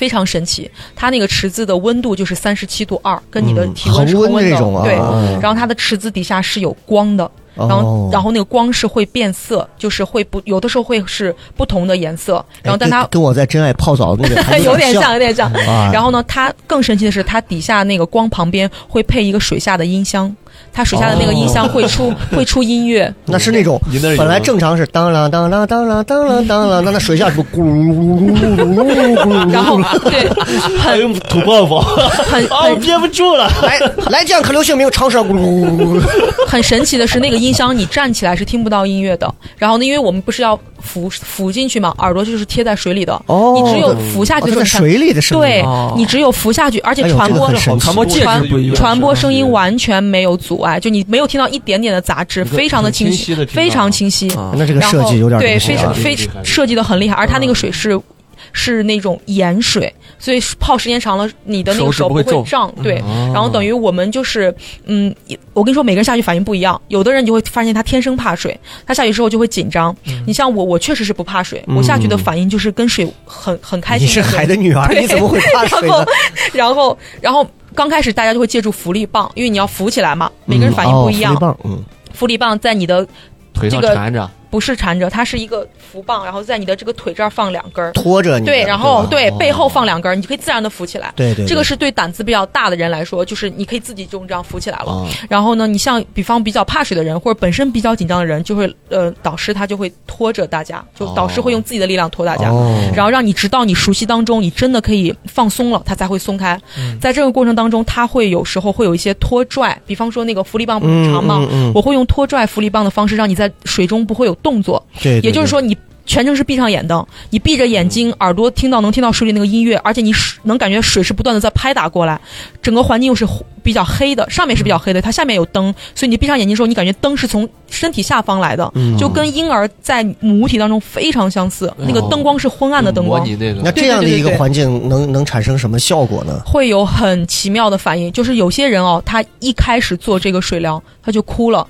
非常神奇，它那个池子的温度就是三十七度二，跟你的嗯体温是恒温恒温的，对。嗯然后它的池子底下是有光的，然后、哦然后那个光是会变色，就是会不有的时候会是不同的颜色，然后哎但它跟跟我在真爱泡澡那个 [laughs] 有点像像，有点像。啊。然后呢，它更神奇的是，它底下那个光旁边会配一个水下的音箱，它水下的那个音箱会出 [laughs] 会出音乐，那是那种本来正常是当啷当啷当啷当啷当啷，那那水下是咕噜噜噜噜噜噜，然后对，很土包法，很憋不住了，来来这样可流行，没有长蛇咕噜噜噜，很神奇的是那个音箱，你站起来是听不到音乐的。然后呢，因为我们不是要浮浮进去嘛，耳朵就是贴在水里的，哦，你只有浮下去听水里的声音，对，你只有浮下去，而且传播传播距离传播声音完全没有阻。碍，就你没有听到一点点的杂质，非常的清晰非常清晰。啊那这个然后设计有点对，非常非设计的很厉害，而它那个水是。是那种盐水，所以泡时间长了，你的那个手不会胀。对，哦然后等于我们就是，嗯，我跟你说，每个人下去反应不一样。有的人就会发现他天生怕水，他下去之后就会紧张。嗯你像我，我确实是不怕水，我下去的反应就是跟水很很开心。你是海的女儿，对你怎么会 [laughs] 怕水呢？然后，然后刚开始大家就会借助浮力棒，因为你要浮起来嘛，每个人反应不一样。哦、福利棒，嗯，浮力棒在你的腿上这个缠着，不是缠着，它是一个浮棒，然后在你的这个腿这儿放两根儿，拖着你。对，然后对背后放两根儿，你就可以自然的浮起来。对对，这个是对胆子比较大的人来说，就是你可以自己就这样浮起来了。啊，然后呢，你像比方比较怕水的人，或者本身比较紧张的人，就会呃，导师他就会拖着大家，就导师会用自己的力量拖大家。哦，然后让你直到你熟悉当中，你真的可以放松了，他才会松开。在这个过程当中，他会有时候会有一些拖拽，比方说那个浮力棒长吗？嗯嗯嗯我会用拖拽浮力棒的方式，让你在水中不会有动作。对，对也就是，说，你全程是闭上眼的，你闭着眼睛，耳朵听到能听到水里那个音乐，而且你水能感觉水是不断的在拍打过来，整个环境又是比较黑的，上面是比较黑的，它下面有灯，所以你闭上眼睛的时候，你感觉灯是从身体下方来的，嗯就跟婴儿在母体当中非常相似，那个灯光是昏暗的灯光。模拟那个那这样的一个环境能能产生什么效果呢？会有很奇妙的反应，就是有些人哦，他一开始做这个水疗，他就哭了，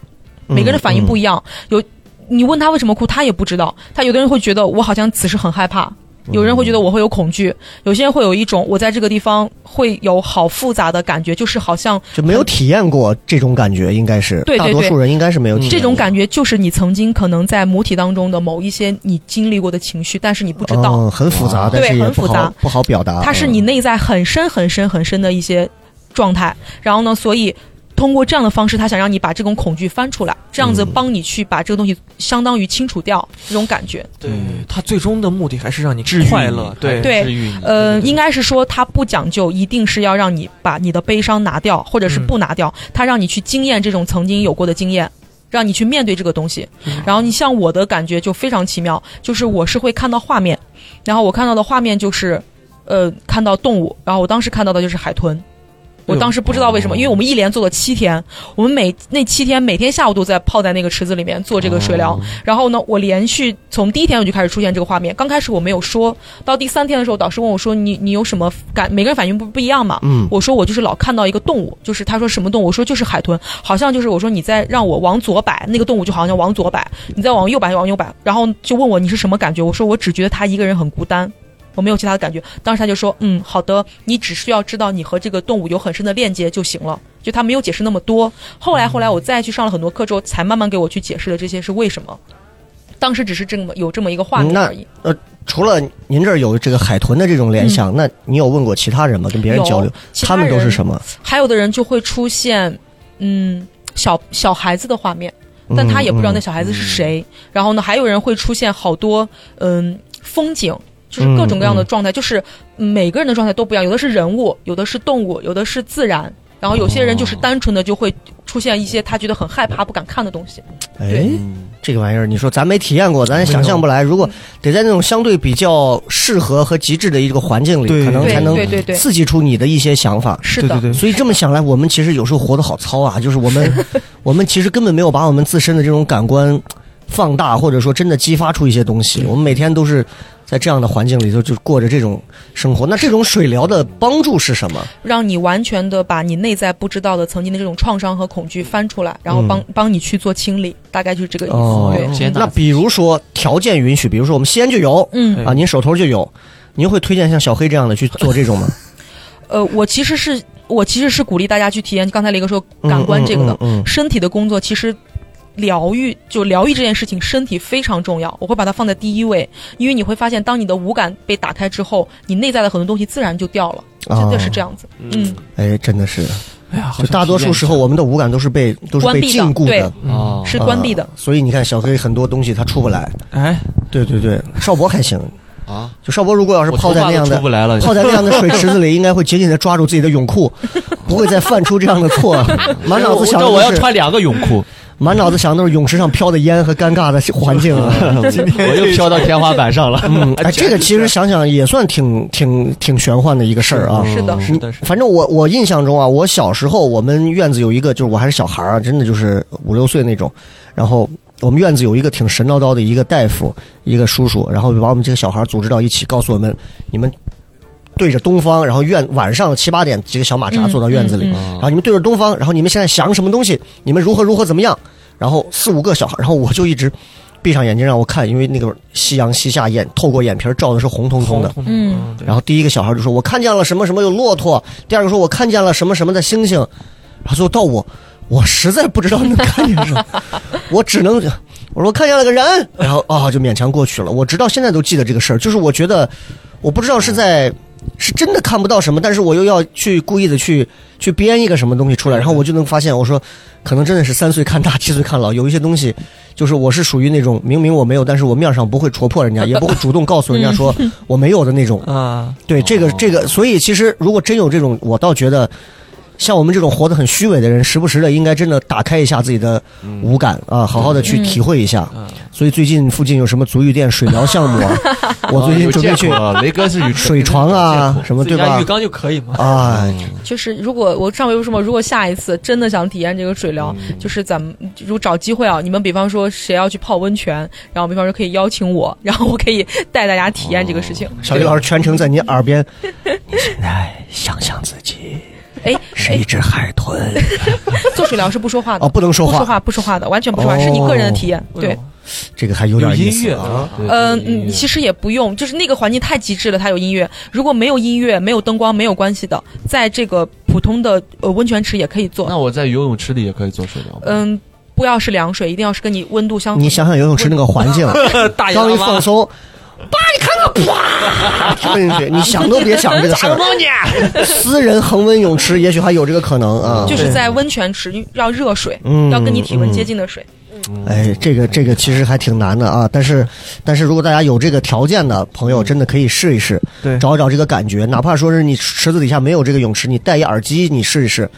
每个人的反应不一样。有你问他为什么哭，他也不知道。他有的人会觉得我好像此时很害怕，有人会觉得我会有恐惧，有些人会有一种我在这个地方会有好复杂的感觉，就是好像就没有体验过这种感觉，应该是对对大多数人应该是没有体验过这种感觉，就是你曾经可能在母体当中的某一些你经历过的情绪，但是你不知道，嗯，很复杂，但是对很复杂不好表达。它是你内在很深很深很深的一些状态。然后呢，所以通过这样的方式，他想让你把这种恐惧翻出来，这样子帮你去把这个东西相当于清除掉这种感觉。对。他最终的目的还是让你治愈快乐，对。对治愈呃，应该是说他不讲究，一定是要让你把你的悲伤拿掉，或者是不拿掉，它让你去经验这种曾经有过的经验。让你去面对这个东西，然后你像我的感觉就非常奇妙，就是我是会看到画面，然后我看到的画面就是，呃，看到动物，然后我当时看到的就是海豚，我当时不知道为什么，因为我们一连做了七天，我们每那七天每天下午都在泡在那个池子里面做这个水疗，然后呢，我连续从第一天我就开始出现这个画面，刚开始我没有说，到第三天的时候，导师问我说你你有什么感？每个人反应不不一样嘛，嗯我说我就是老看到一个动物，就是他说什么动物，我说就是海豚，好像就是我说你在让我往左摆，那个动物就好像往左摆，你再往右摆就往右摆，然后就问我你是什么感觉？我说我只觉得他一个人很孤单。我没有其他的感觉，当时他就说：“嗯，好的，你只需要知道你和这个动物有很深的链接就行了。”就他没有解释那么多。后来，后来我再去上了很多课之后，才慢慢给我去解释了这些是为什么。当时只是这么有这么一个画面那而已。除了您这儿有这个海豚的这种联想，那你有问过其他人吗？跟别人交流，其他们都是什么？还有的人就会出现，嗯，小小孩子的画面，但他也不知道那小孩子是谁。然后呢，还有人会出现好多嗯风景，就是各种各样的状态，就是嗯每个人的状态都不一样，有的是人物，有的是动物，有的是自然。然后有些人就是单纯的就会出现一些他觉得很害怕、不敢看的东西。哎，这个玩意儿，你说咱没体验过，咱也想象不来。如果得在那种相对比较适合和极致的一个环境里，可能才能刺激出你的一些想法。是的，对对对，所以这么想来，我们其实有时候活得好糙啊，就是我们，[laughs] 我们其实根本没有把我们自身的这种感官放大，或者说真的激发出一些东西。我们每天都是在这样的环境里头就过着这种生活。那这种水疗的帮助是什么？让你完全的把你内在不知道的曾经的这种创伤和恐惧翻出来，然后帮、帮你去做清理，大概就是这个意思。哦对，那比如说条件允许，比如说我们西安就有嗯，啊，您手头就有，您会推荐像小黑这样的去做这种吗？[laughs] 呃，我其实是我其实是鼓励大家去体验刚才雷哥说感官这个的，嗯嗯嗯身体的工作其实。疗愈就疗愈这件事情，身体非常重要，我会把它放在第一位，因为你会发现，当你的五感被打开之后，你内在的很多东西自然就掉了，真的是这样子。嗯，哎，真的是，哎呀，就大多数时候我们的五感都是被都是被关闭的禁锢的，啊，是关闭的。啊。所以你看小黑很多东西他出不来。哎，对对对，邵博还行，啊，就邵博如果要是泡在那样的泡在那样的水池子里，应该会紧紧的抓住自己的泳裤，不会再犯出这样的错。满脑子想的我要穿两个泳裤，满脑子想的都是泳池上飘的烟和尴尬的 [laughs] 环境啊。我又飘到天花板上了。[laughs] 嗯，哎，这个其实想想也算挺挺挺玄幻的一个事儿啊。是的，是的，是的，反正我我印象中啊，我小时候我们院子有一个，就是我还是小孩儿啊，真的就是五六岁那种。然后我们院子有一个挺神叨叨的一个大夫，一个叔叔，然后就把我们这个小孩儿组织到一起，告诉我们，你们对着东方，然后院晚上七八点几个小马扎嗯坐到院子里，然后你们对着东方，然后你们现在想什么东西，你们如何如何怎么样，然后四五个小孩，然后我就一直闭上眼睛让我看，因为那个夕阳西下，眼透过眼皮儿照的是红彤彤的。嗯然后第一个小孩就说：“我看见了什么什么有骆驼。”第二个说：“我看见了什么什么的星星。”然后最后到我，我实在不知道能看见什么，[laughs] 我只能我说看见了个人，然后啊、就勉强过去了。我直到现在都记得这个事儿，就是我觉得我不知道是在是真的看不到什么，但是我又要去故意的去去编一个什么东西出来，然后我就能发现，我说可能真的是三岁看大，七岁看老，有一些东西就是我是属于那种明明我没有，但是我面上不会戳破人家，[laughs] 也不会主动告诉人家说我没有的那种。啊，对，这个这个，所以其实如果真有这种，我倒觉得，像我们这种活得很虚伪的人，时不时的应该真的打开一下自己的五感啊，好好的去体会一下。所以最近附近有什么足浴店水疗项目啊？[laughs] 我最近准备去有见过雷哥是有 [laughs] 水床啊，什么对吧自家浴？缸就可以吗。啊，就是如果我上回为什么，如果下一次真的想体验这个水疗，就是咱们如果找机会啊，你们比方说谁要去泡温泉，然后比方说可以邀请我，[laughs] 然后我可以带大家体验这个事情。小李老师全程在你耳边，你现在想想自己哎是一只海豚做水疗是不说话的哦，不能说话不说话，不说话的，完全不说话，哦是你个人的体验。对，这个还有点音乐思啊。对嗯其实也不用，就是那个环境太极致了，它有音乐。如果没有音乐、没有灯光，没有关系的，在这个普通的呃温泉池也可以做。那我在游泳池里也可以做水疗吗。嗯，不要是凉水，一定要是跟你温度相。你想想游泳池那个环境，[laughs] 大刚一放松，爸，你看看，啪，跳进去，你想都别想这个事。私人恒温泳池也许还有这个可能啊。就是在温泉池要热水，要跟你体温接近的水。哎，这个这个其实还挺难的啊，但是但是如果大家有这个条件的朋友，真的可以试一试，对。找一找这个感觉，哪怕说是你池子底下没有这个泳池，你戴一耳机你试一试，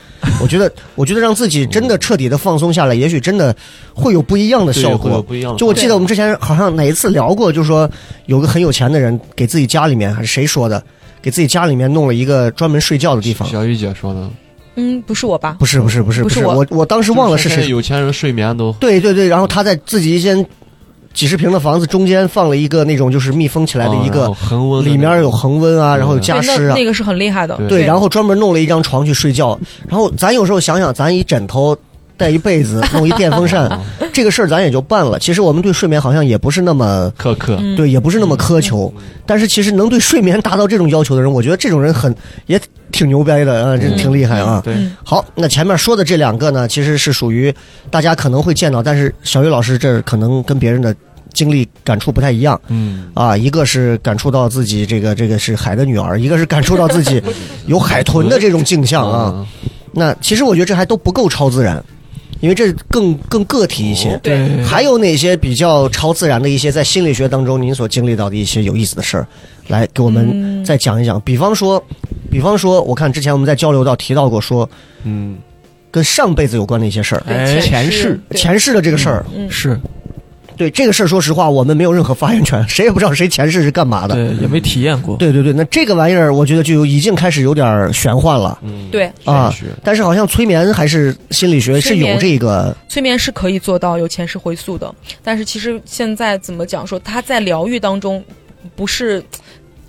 我觉得我觉得让自己真的彻底的放松下来，也许真的会有不一样的效果。不一样就我记得我们之前好像哪一次聊过，就说有个很有钱的人给自己家里面还是谁说的，给自己家里面弄了一个专门睡觉的地方。小玉姐说的，嗯，不是我吧？不是不是不是是，不是我我我当时忘了是谁。有钱人睡眠都对对对，然后他在自己一间几十平的房子中间放了一个那种就是密封起来的一个恒温里面有恒温啊，嗯然后有，加湿啊那，个是很厉害的。对对，然后专门弄了一张床去睡觉。然后咱有时候想想，咱一枕头。带一被子，弄一电风扇，这个事儿咱也就办了。其实我们对睡眠好像也不是那么苛刻。嗯对，也不是那么苛求。但是其实能对睡眠达到这种要求的人，我觉得这种人很也挺牛掰的啊，这挺厉害啊。对嗯好，那前面说的这两个呢，其实是属于大家可能会见到，但是小雨老师这儿可能跟别人的经历感触不太一样嗯，啊。一个是感触到自己这个这个是海的女儿，一个是感触到自己 [laughs] 有海豚的这种镜像啊。嗯，那其实我觉得这还都不够超自然，因为这更更个体一些。对。还有哪些比较超自然的一些在心理学当中您所经历到的一些有意思的事儿，来给我们嗯。再讲一讲？比方说，比方说，我看之前我们在交流到提到过说，嗯，跟上辈子有关的一些事儿，前前世前世的这个事儿。嗯。是对这个事儿，说实话，我们没有任何发言权，谁也不知道谁前世是干嘛的。对，也没体验过。对对对，那这个玩意儿，我觉得就有已经开始有点玄幻了对，啊。但是好像催眠还是心理学是有这个，催眠是可以做到有前世回溯的，但是其实现在怎么讲说，它在疗愈当中不是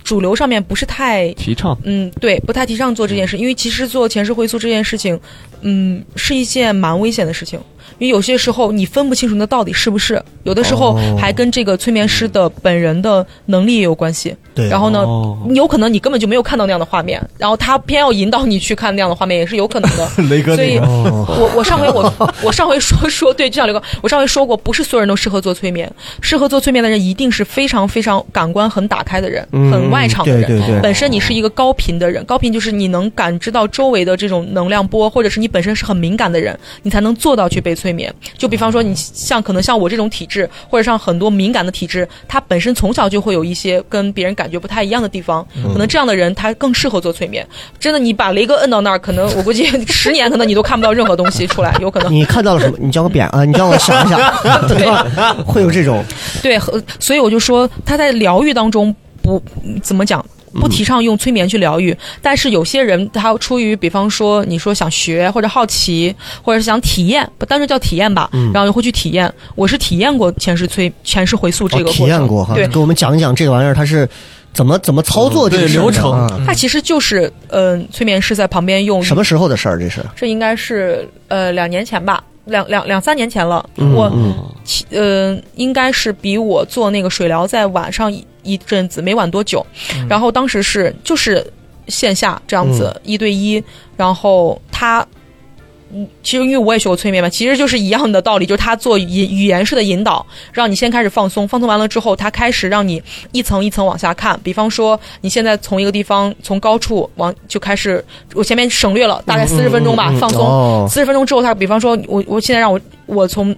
主流上面不是太提倡嗯，对，不太提倡做这件事，因为其实做前世回溯这件事情，嗯，是一件蛮危险的事情。因为有些时候你分不清楚那到底是不是，有的时候哦。还跟这个催眠师的本人的能力也有关系。对，然后呢，哦。有可能你根本就没有看到那样的画面，然后他偏要引导你去看那样的画面，也是有可能的。[laughs] 雷哥所以，哦我我上回我 [laughs] 我上回说说对，就像刘哥，我上回说过，不是所有人都适合做催眠，适合做催眠的人一定是非常非常感官很打开的人，嗯很外场的人。对本身你是一个高频的人，高频就是你能感知到周围的这种能量波，或者是你本身是很敏感的人，你才能做到去被催眠。就比方说，你像可能像我这种体质，或者像很多敏感的体质，他本身从小就会有一些跟别人感觉不太一样的地方，可能这样的人他更适合做催眠。真的，你把雷哥摁到那儿，可能我估计 [laughs] 十年可能你都看不到任何东西出来，有可能。你看到了什么？你叫我扁啊！你让我想一想，[laughs] 对吧？会有这种对，和所以我就说他在疗愈当中不嗯怎么讲。不提倡用催眠去疗愈，但是有些人他出于比方说你说想学或者好奇，或者是想体验，不单纯叫体验吧，然后就会去体验。我是体验过前世催前世回溯这个哦体过程，验过哈，对，给我们讲一讲这个玩意儿它是怎么怎么操作这个流程。啊它其实就是嗯、催眠师在旁边用什么时候的事儿？这是？这应该是呃两年前吧，两两两三年前了。嗯我嗯。呃应该是比我做那个水疗再晚上一一阵子，没晚多久。然后当时是就是线下这样子、一对一，然后他。嗯，其实因为我也学过催眠嘛，其实就是一样的道理，就是他做语语言式的引导，让你先开始放松，放松完了之后，他开始让你一层一层往下看。比方说，你现在从一个地方从高处往就开始，我前面省略了，大概四十分钟吧，嗯嗯嗯放松。哦四十分钟之后，他比方说，我我现在让我我从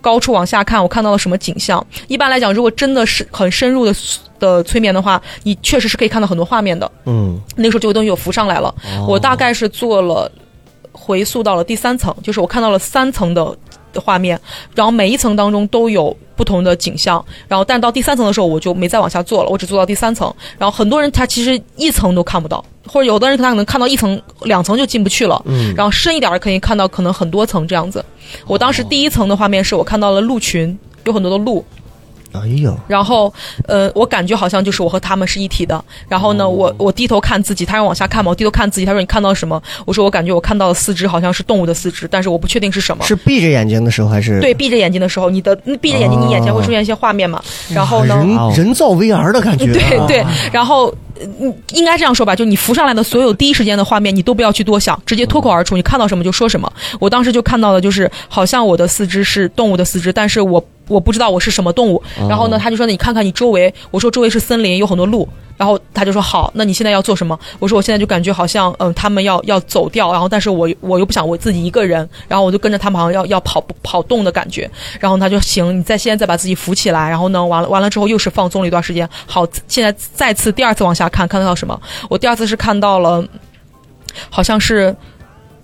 高处往下看，我看到了什么景象？一般来讲，如果真的是很深入的的催眠的话，你确实是可以看到很多画面的。嗯那时候就有东西有浮上来了。我大概是做了回溯到了第三层，就是我看到了三层的的画面，然后每一层当中都有不同的景象，然后但到第三层的时候我就没再往下做了，我只做到第三层。然后很多人他其实一层都看不到，或者有的人他可能看到一层、两层就进不去了。嗯，然后深一点儿可以看到可能很多层这样子。我当时第一层的画面是我看到了鹿群，有很多的鹿，哎呦，然后，呃，我感觉好像就是我和他们是一体的。然后呢，我我低头看自己，他要往下看嘛，我低头看自己，他说你看到什么？我说我感觉我看到的四肢好像是动物的四肢，但是我不确定是什么。是闭着眼睛的时候还是？对，闭着眼睛的时候，你的你闭着眼睛，你眼前会出现一些画面嘛？然后呢？人人造 VR 的感觉、啊。对对，然后。嗯，应该这样说吧，就你浮上来的所有第一时间的画面，你都不要去多想，直接脱口而出，你看到什么就说什么。我当时就看到了就是，好像我的四肢是动物的四肢，但是我我不知道我是什么动物。然后呢，他就说：“那你看看你周围。”我说：“周围是森林，有很多路。”然后他就说：“好，那你现在要做什么？”我说：“我现在就感觉好像，嗯，他们要要走掉，然后但是我我又不想我自己一个人，然后我就跟着他们好像要要跑跑动的感觉。然后他就行，你再现在再把自己扶起来，然后呢，完了完了之后又是放松了一段时间。好，现在再次第二次往下看，看得到什么？我第二次是看到了，好像是。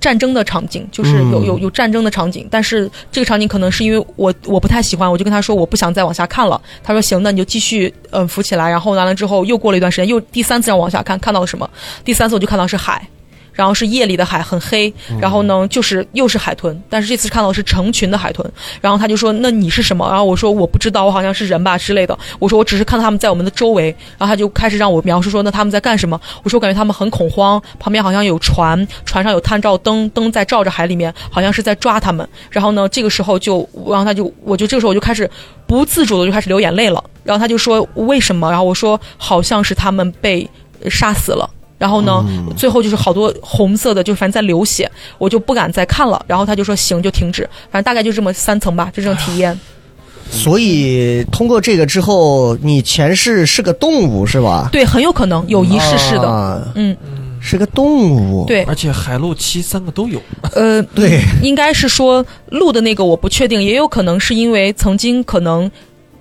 战争的场景就是有有有战争的场景，但是这个场景可能是因为我我不太喜欢，我就跟他说我不想再往下看了。他说行，那你就继续嗯浮起来。然后完了之后又过了一段时间，又第三次让我往下看，看到了什么？第三次我就看到是海。然后是夜里的海，很黑。然后呢，就是又是海豚，但是这次看到的是成群的海豚。然后他就说：“那你是什么？”然后我说：“我不知道，我好像是人吧之类的。”我说：“我只是看到他们在我们的周围。”然后他就开始让我描述说：“那他们在干什么？”我说：“我感觉他们很恐慌，旁边好像有船，船上有探照灯，灯在照着海里面，好像是在抓他们。”然后呢，这个时候就，然后他就，我就这个时候我就开始不自主的就开始流眼泪了。然后他就说：“为什么？”然后我说：“好像是他们被杀死了。”然后呢，最后就是好多红色的，就反正在流血，我就不敢再看了。然后他就说行，就停止。反正大概就这么三层吧，就这种体验。[sighs] 所以通过这个之后，你前世是个动物是吧？对，很有可能有一世是的。啊、嗯，是个动物。对，而且海陆七三个都有。呃，[laughs] 对，应该是说鹿的那个我不确定，也有可能是因为曾经可能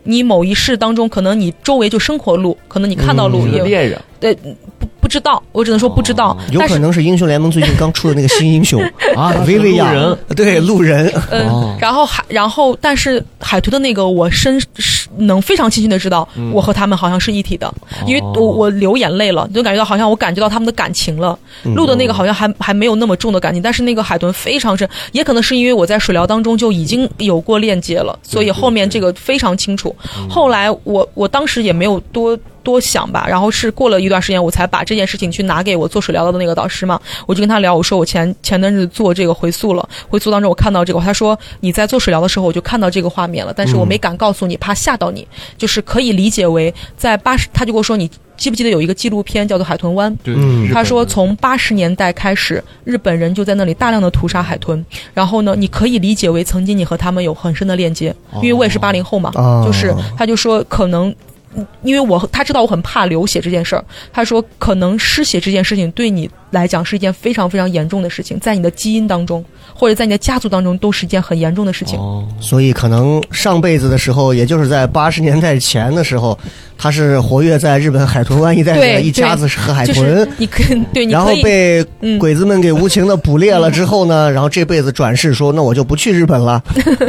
你某一世当中，可能你周围就生活鹿，可能你看到鹿也有。猎人。对，不不知道，我只能说不知道。有可能是英雄联盟最近刚出的那个新英雄 [laughs] 啊，薇薇娅人，对，路人。嗯，哦然后海，然后但是海豚的那个，我深是能非常清晰的知道，我和他们好像是一体的，因为我我流眼泪了，就感觉到好像我感觉到他们的感情了。鹿的那个好像还还没有那么重的感情，但是那个海豚非常深，也可能是因为我在水疗当中就已经有过链接了，所以后面这个非常清楚。后来我我当时也没有多。多想吧，然后是过了一段时间，我才把这件事情去拿给我做水疗的那个导师嘛，我就跟他聊，我说我前前段日子做这个回溯了，回溯当中我看到这个，他说你在做水疗的时候我就看到这个画面了，但是我没敢告诉你，怕吓到你，就是可以理解为在八十，他就跟我说你记不记得有一个纪录片叫做《海豚湾》？对，嗯他说从八十年代开始，日本人就在那里大量的屠杀海豚，然后呢，你可以理解为曾经你和他们有很深的链接，因为我也是八零后嘛，哦就是他就说可能。因为我他知道我很怕流血这件事儿，他说可能失血这件事情对你来讲是一件非常非常严重的事情，在你的基因当中或者在你的家族当中都是一件很严重的事情。哦，所以可能上辈子的时候，也就是在八十年代前的时候，他是活跃在日本海豚湾一带的一家子是和海就豚是，你可对，你然后被嗯鬼子们给无情的捕猎了之后呢，然后这辈子转世说，那我就不去日本了，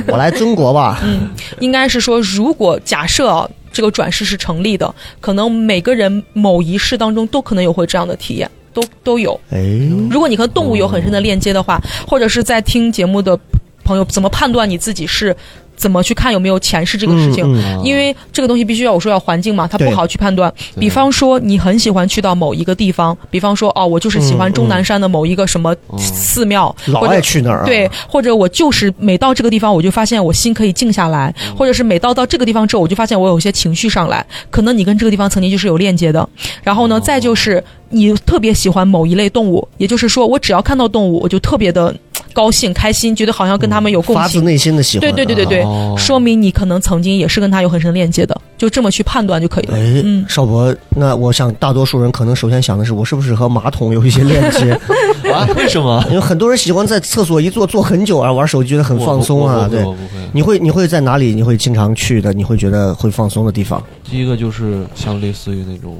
我来中国吧。嗯应该是说，如果假设啊，这个转世是成立的，可能每个人某一世当中都可能有会这样的体验，都都有。哎，如果你和动物有很深的链接的话，或者是在听节目的朋友怎么判断你自己是怎么去看有没有前世这个事情？嗯嗯因为这个东西必须要我说要环境嘛，它不好去判断。比方说，你很喜欢去到某一个地方，比方说哦，我就是喜欢终南山的某一个什么寺庙，老爱去那儿啊。对，或者我就是每到这个地方，我就发现我心可以静下来，或者是每到到这个地方之后，我就发现我有些情绪上来，可能你跟这个地方曾经就是有链接的。然后呢，再就是你特别喜欢某一类动物，也就是说，我只要看到动物，我就特别的 [tsk] 高兴、开心，觉得好像跟他们有共情。发自内心的喜欢。对对对对对，哦说明你可能曾经也是跟他有很深链接的，就这么去判断就可以了。哎嗯，邵博，那我想大多数人可能首先想的是，我是不是和马桶有一些链接？[laughs] 啊？为什么？因为很多人喜欢在厕所一坐坐很久啊，玩手机觉得很放松啊。对。你会你会在哪里？你会经常去的？你会觉得会放松的地方？第一个就是像类似于那种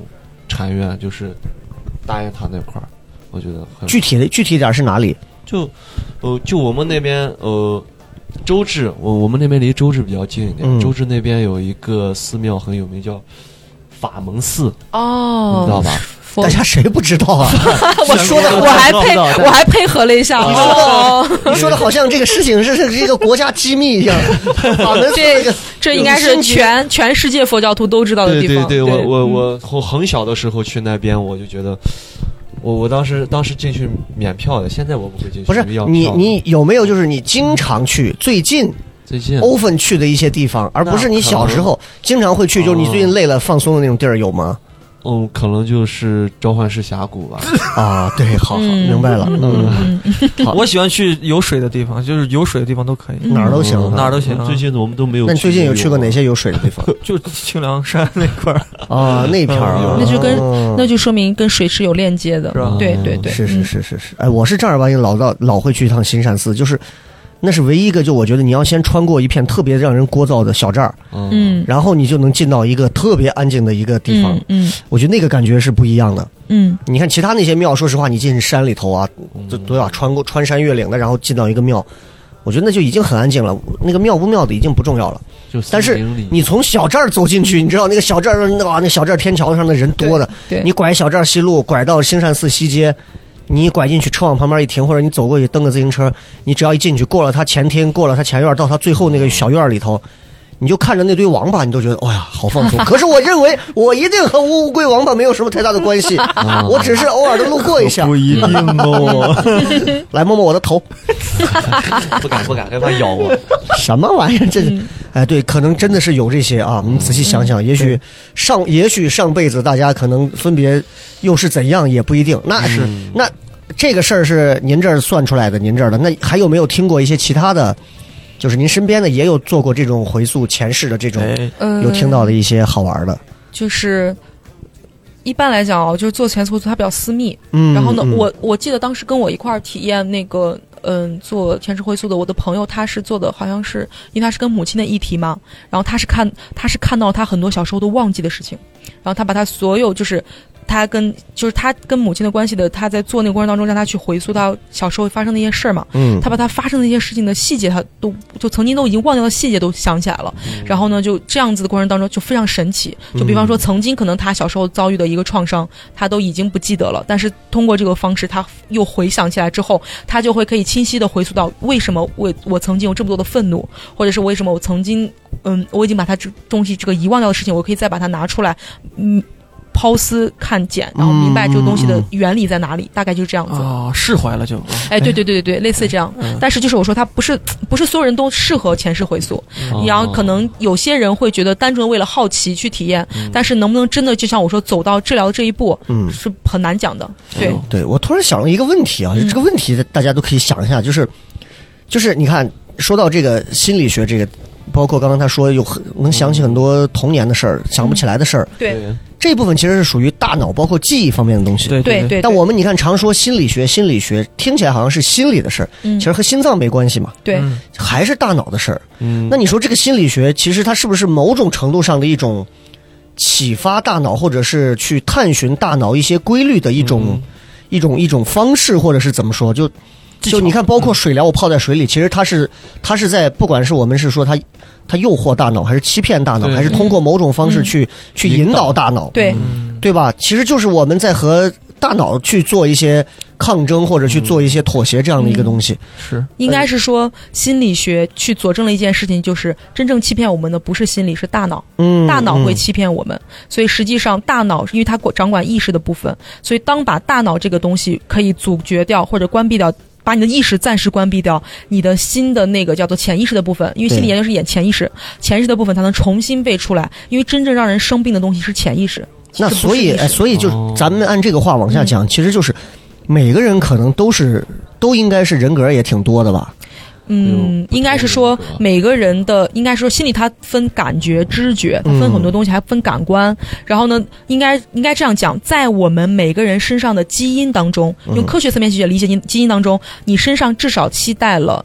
禅院，就是大雁塔那块儿，我觉得很具体的具体点是哪里？就呃就我们那边呃周至，我我们那边离周至比较近一点。嗯周至那边有一个寺庙很有名，叫法门寺，哦你知道哦，吧？大家谁不知道啊？[laughs] 我说的我还配我还配合了一下，你哦说的，你说的好像这个事情是是是一个国家机密一样。[laughs] 我们这个这应该是全全世界佛教徒都知道的地方。对对对，我我嗯我我很小的时候去那边，我就觉得，我我当时当时进去免票的，现在我不会进去。不是你你有没有就是你经常去最近最近 often 去的一些地方，而不是你小时候经常会去，就是你最近累了放松的那种地儿有吗？嗯，可能就是召唤师峡谷吧。[laughs] 啊，对，好好嗯。明白了，嗯，我喜欢去有水的地方，就是有水的地方都可以，哪儿都行嗯哪儿都行。最近我们都没有。那你最近有去过哪？些有水的地方？[laughs] 就清凉山那块儿，[laughs] 啊，那片儿啊，那就跟哦那就说明跟水是有链接的。是吧，对对对，是是嗯。是是是，哎，我是正儿八经老到老会去一趟新善寺，就是那是唯一一个，就我觉得你要先穿过一片特别让人聒噪的小寨儿，嗯，嗯然后你就能进到一个特别安静的一个地方嗯。嗯我觉得那个感觉是不一样的。嗯你看其他那些庙，说实话，你进山里头啊，都都要穿过穿山越岭的，然后进到一个庙，我觉得那就已经很安静了。那个庙不庙的已经不重要了。就但是你从小寨儿走进去，你知道那个小寨儿哇，那小寨儿天桥上的人多的，对你拐小寨儿西路，拐到兴善寺西街，你拐进去，车往旁边一停，或者你走过去蹬个自行车，你只要一进去，过了他前厅，过了他前院，到他最后那个小院里头。你就看着那堆王八，你都觉得，哎呀，好放松。[laughs] 可是我认为，我一定和乌龟王八没有什么太大的关系，[laughs] 我只是偶尔的路过一下。不一定哦。[laughs] 来摸摸我的头，不敢不敢，害怕咬我。什么玩意儿？这是，哎，对，可能真的是有这些啊。你仔细想想，也许上，也许上辈子大家可能分别又是怎样，也不一定。那是那这个事儿是您这儿算出来的，您这儿的。那还有没有听过一些其他的？就是您身边的也有做过这种回溯前世的这种，有听到的一些好玩的。就是一般来讲哦，就是做前回溯它比较私密。嗯，然后呢，嗯我我记得当时跟我一块儿体验那个嗯做前世回溯的我的朋友，他是做的好像是因为他是跟母亲的议题嘛，然后他是看他是看到他很多小时候都忘记的事情，然后他把他所有就是。他跟就是他跟母亲的关系的，他在做那个过程当中，让他去回溯到小时候发生的一些事儿嘛。嗯，他把他发生的一些事情的细节，他都就曾经都已经忘掉的细节都想起来了。然后呢，就这样子的过程当中就非常神奇。就比方说，曾经可能他小时候遭遇的一个创伤，他都已经不记得了，但是通过这个方式，他又回想起来之后，他就会可以清晰的回溯到为什么我我曾经有这么多的愤怒，或者是为什么我曾经嗯我已经把他这东西这个遗忘掉的事情，我可以再把它拿出来，嗯。剖丝看茧，然后明白这个东西的原理在哪里，大概就是这样子。啊，释怀了就。哎，对对对对对，类似这样。但是就是我说，它不是不是所有人都适合前世回溯，然后可能有些人会觉得单纯为了好奇去体验，但是能不能真的就像我说走到治疗这一步，嗯是很难讲的。对，对我突然想了一个问题啊，嗯这个问题大家都可以想一下，就是就是你看，说到这个心理学这个。包括刚刚他说有很能想起很多童年的事儿，想不起来的事儿，对这部分其实是属于大脑包括记忆方面的东西。对对对，但我们你看常说心理学，心理学听起来好像是心理的事儿，嗯其实和心脏没关系嘛，对嗯还是大脑的事儿。嗯那你说这个心理学其实它是不是某种程度上的一种启发大脑，或者是去探寻大脑一些规律的一种、一种一种方式，或者是怎么说？就就你看，包括水疗，我泡在水里，其实它是它是在不管是我们是说它它诱惑大脑，还是欺骗大脑，还是通过某种方式去、去引导大脑，对。嗯。对吧？其实就是我们在和大脑去做一些抗争，或者去做一些妥协这样的一个东西。是。应该是说心理学去佐证了一件事情，就是真正欺骗我们的不是心理，是大脑。嗯，大脑会嗯。欺骗我们，所以实际上大脑因为它掌管意识的部分，所以当把大脑这个东西可以阻绝掉或者关闭掉。把你的意识暂时关闭掉，你的新的那个叫做潜意识的部分，因为心理研究是演潜意识，潜意识的部分才能重新被出来。因为真正让人生病的东西是潜意识。那所以，所以就哦咱们按这个话往下讲，其实就是每个人可能都是都应该是人格也挺多的吧？嗯，应该是说每个人的，应该说心理它分感觉、知觉，它分很多东西，还分感官。然后呢，应该应该这样讲，在我们每个人身上的基因当中，用科学层面去理解基基因当中，你身上至少期待了。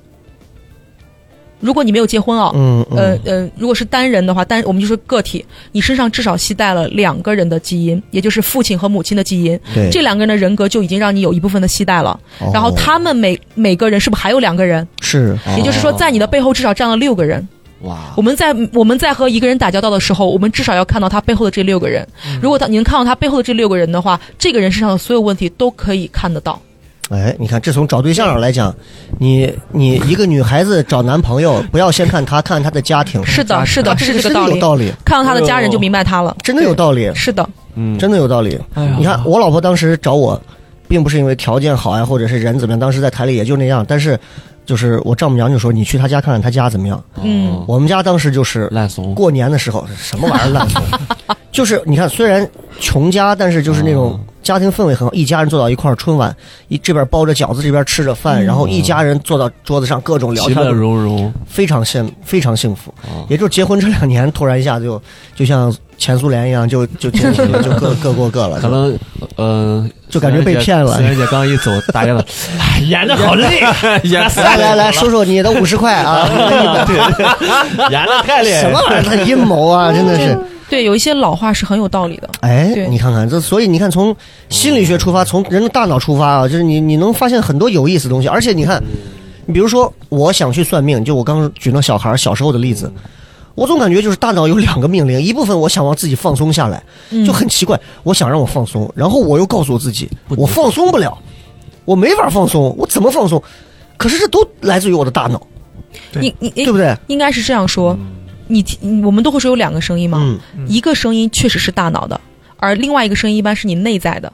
如果你没有结婚啊，嗯嗯呃呃，如果是单人的话，单我们就说个体，你身上至少携带了两个人的基因，也就是父亲和母亲的基因，对，这两个人的人格就已经让你有一部分的携带了。哦然后他们每每个人是不是还有两个人？是也就是说，在你的背后至少站了六个人。哇我，们在我们在和一个人打交道的时候，我们至少要看到他背后的这六个人。如果他你能看到他背后的这六个人的话，这个人身上的所有问题都可以看得到。哎，你看，这从找对象上来讲，你你一个女孩子找男朋友，不要先看他，看他的家庭，是的，是的，是这个真道理。有道理，看到他的家人就明白他了，真的有道理，是的，嗯，真的有道理。哎呀。你看，我老婆当时找我，并不是因为条件好呀，或者是人怎么样，当时在台里也就那样。但是，就是我丈母娘就说：“你去他家看看他家怎么样。嗯，我们家当时就是烂怂，过年的时候，什么玩意儿烂怂，[laughs] 就是你看，虽然穷家，但是就是那种哦家庭氛围很好，一家人坐到一块儿，春晚一这边包着饺子，这边吃着饭，嗯然后一家人坐到桌子上，各种聊天，其乐融融，非常幸非常幸福。哦也就是结婚这两年，突然一下就就像前苏联一样，就就建起了，就各各过各了，可能呃，就感觉被骗了孙元姐刚一走，大家了 [laughs] 演的好累，演来来来，说说你的五十块啊！[laughs] 演的太厉害什么玩意儿？他阴谋啊，真的是。对，有一些老话是很有道理的。哎，你看看这，所以你看，从心理学出发，从人的大脑出发啊，就是你你能发现很多有意思的东西。而且你看，你比如说，我想去算命，就我刚刚举那小孩小时候的例子，我总感觉就是大脑有两个命令，一部分我想让自己放松下来，嗯就很奇怪，我想让我放松，然后我又告诉我自己，我放松不了，我没法放松，我怎么放松？可是这都来自于我的大脑，你你对不对？应该是这样说，你听我们都会说有两个声音嘛，嗯，一个声音确实是大脑的，而另外一个声音一般是你内在的。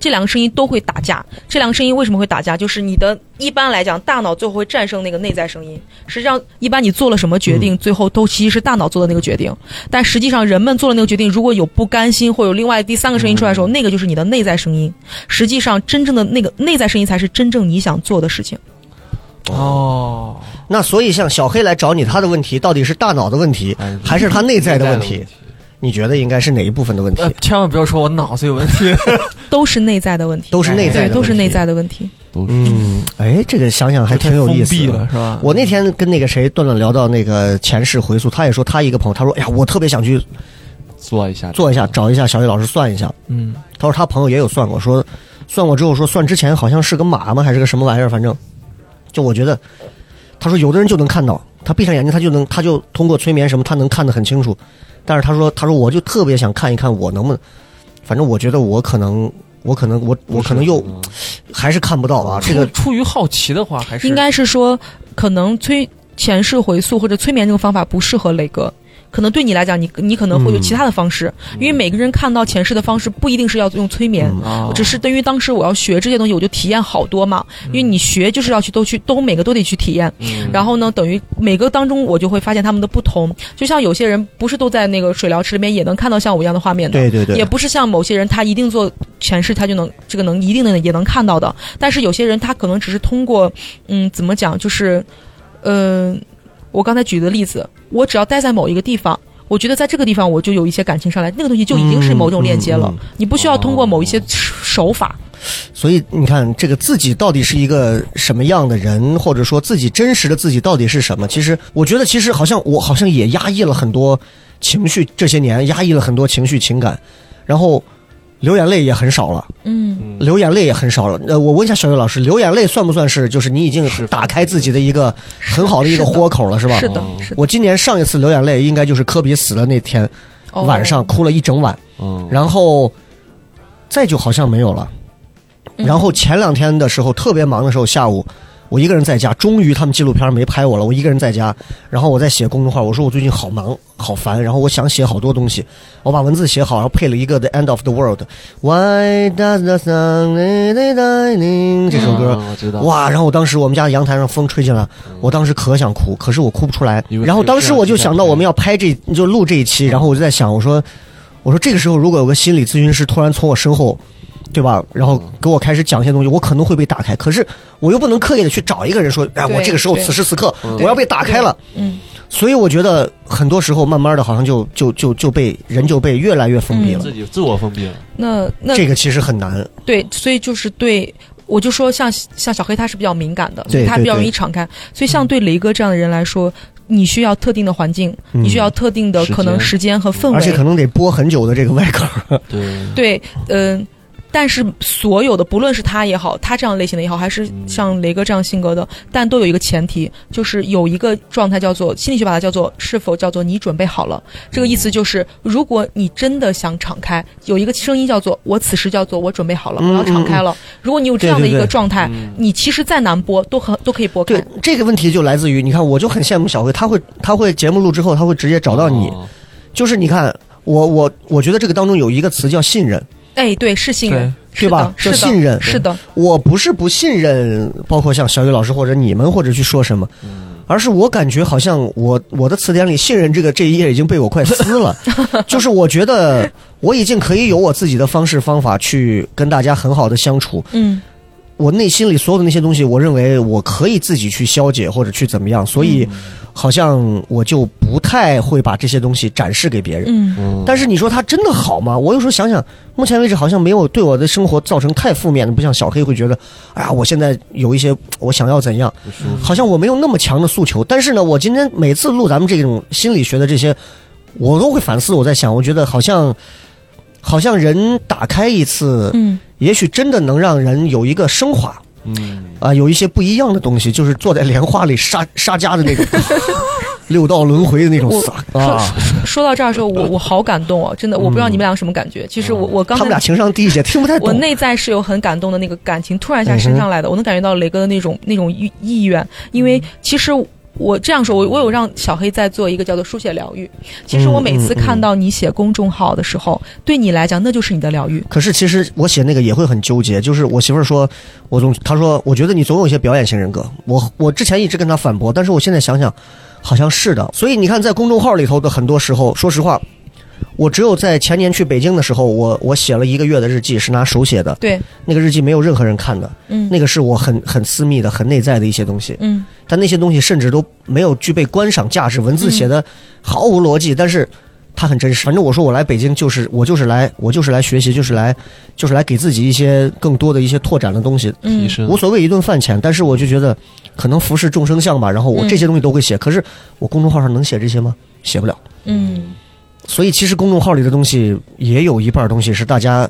这两个声音都会打架。这两个声音为什么会打架？就是你的一般来讲，大脑最后会战胜那个内在声音。实际上，一般你做了什么决定，最后都其实是大脑做的那个决定。但实际上，人们做了那个决定，如果有不甘心或有另外第三个声音出来的时候，那个就是你的内在声音。实际上，真正的那个内在声音才是真正你想做的事情。哦，那所以像小黑来找你，他的问题到底是大脑的问题，哎还是他内在的问题？你觉得应该是哪一部分的问题呃？，千万不要说我脑子有问题。[laughs] 都是内在的问题，都是内在对，的，都是内。在的问题。嗯，哎，这个想想还挺有意思的。是吧？我那天跟那个谁段段聊到那个前世回溯，他也说他一个朋友，他说：“哎呀，我特别想去做一下，做一下，找一下小雨老师算一下。嗯，”他说他朋友也有算过，说算过之后说算之前好像是个马吗，还是个什么玩意儿？反正就我觉得，他说有的人就能看到，他闭上眼睛他就能，他就通过催眠什么，他能看得很清楚。但是他说，他说我就特别想看一看我能不能，反正我觉得我可能，我可能我我可能又嗯还是看不到啊。这个出出于好奇的话，还是应该是说，可能催前世回溯或者催眠这个方法不适合磊哥。可能对你来讲，你你可能会有其他的方式，因为每个人看到前世的方式不一定是要用催眠，啊，只是对于当时我要学这些东西，我就体验好多嘛。因为你学就是要去都去都每个都得去体验，嗯然后呢，等于每个当中我就会发现他们的不同。就像有些人不是都在那个水疗池里面也能看到像我一样的画面的，对对对也不是像某些人他一定做前世他就能这个能一定的也能看到的。但是有些人他可能只是通过嗯怎么讲，就是嗯、我刚才举的例子，我只要待在某一个地方。我觉得在这个地方我就有一些感情上来，那个东西就已经是某种链接了。嗯嗯你不需要通过某一些手法，所以你看，这个自己到底是一个什么样的人，或者说自己真实的自己到底是什么？其实，我觉得其实好像我好像也压抑了很多情绪，这些年压抑了很多情绪情感，然后流眼泪也很少了，嗯，流眼泪也很少了。呃，我问一下小月老师，流眼泪算不算是就是你已经是打开自己的一个很好的一个豁口了，是吧？是的哦，是的。我今年上一次流眼泪应该就是科比死的那天哦晚上，哭了一整晚。嗯，然后再就好像没有了。嗯然后前两天的时候特别忙的时候，下午我一个人在家，终于他们纪录片没拍我了，我一个人在家，然后我在写公众号，我说我最近好忙好烦，然后我想写好多东西，我把文字写好，然后配了一个《The End of the World》，Why does the sun die dying 这首歌。哇！然后我当时我们家阳台上风吹进来，我当时可想哭，可是我哭不出来。然后当时我就想到我们要拍这就录这一期，然后我就在想，我说我说这个时候如果有个心理咨询师突然从我身后，对吧？然后给我开始讲一些东西，我可能会被打开。可是我又不能刻意的去找一个人说，哎，我这个时候此时此刻我要被打开了。嗯，所以我觉得很多时候慢慢的好像就就就就被人就被越来越封闭了。自己自我封闭了，那那这个其实很难。对，所以就是对。我就说像像小黑他是比较敏感的，所以他比较容易敞开。所以像对雷哥这样的人来说，你需要特定的环境，嗯你需要特定的可能时间和氛围。而且可能得播很久的这个外壳。对，对，嗯、但是所有的，不论是他也好，他这样类型的也好，还是像雷哥这样性格的，但都有一个前提，就是有一个状态叫做心理学把它叫做是否叫做你准备好了。这个意思就是，如果你真的想敞开，有一个声音叫做我此时叫做我准备好了，我要敞开了。如果你有这样的一个对对对状态，你其实再难播都很都可以播开对。这个问题就来自于你看，我就很羡慕小辉，他会他会节目录之后，他会直接找到你，哦就是你看我我我觉得这个当中有一个词叫信任，哎，对，是信任，是对吧？是信任。是的，我不是不信任，包括像小雨老师或者你们或者去说什么，而是我感觉好像我我的词典里信任这个这一页已经被我快撕了，[laughs] 就是我觉得我已经可以有我自己的方式方法去跟大家很好的相处，嗯我内心里所有的那些东西，我认为我可以自己去消解或者去怎么样，所以好像我就不太会把这些东西展示给别人。但是你说它真的好吗？我有时候想想，目前为止好像没有对我的生活造成太负面的，不像小黑会觉得，哎呀，我现在有一些我想要怎样，好像我没有那么强的诉求。但是呢，我今天每次录咱们这种心理学的这些，我都会反思，我在想，我觉得好像，好像人打开一次，嗯也许真的能让人有一个升华。嗯，啊，有一些不一样的东西，就是坐在莲花里杀杀家的那种，[laughs] 六道轮回的那种啊。说到这儿的时候，我我好感动哦，真的，我不知道你们俩什么感觉。其实我我刚才他们俩情商低一些，听不太懂。我内在是有很感动的那个感情突然一下升上来的，我能感觉到雷哥的那种那种意意愿，因为其实。我这样说，我我有让小黑在做一个叫做书写疗愈。其实我每次看到你写公众号的时候，对你来讲那就是你的疗愈。可是其实我写那个也会很纠结，就是我媳妇儿说，我总她说，我觉得你总有一些表演型人格。我我之前一直跟她反驳，但是我现在想想，好像是的。所以你看，在公众号里头的很多时候，说实话，我只有在前年去北京的时候，我我写了一个月的日记，是拿手写的，对，那个日记没有任何人看的，嗯。那个是我很很私密的、很内在的一些东西。嗯。但那些东西甚至都没有具备观赏价值，文字写的毫无逻辑，但是它很真实。反正我说我来北京就是我就是来我就是来学习，就是来就是来给自己一些更多的一些拓展的东西，提嗯升。无所谓一顿饭钱。但是我就觉得可能服侍众生相吧，然后我嗯。这些东西都会写，可是我公众号上能写这些吗？写不了。嗯所以其实公众号里的东西也有一半东西是大家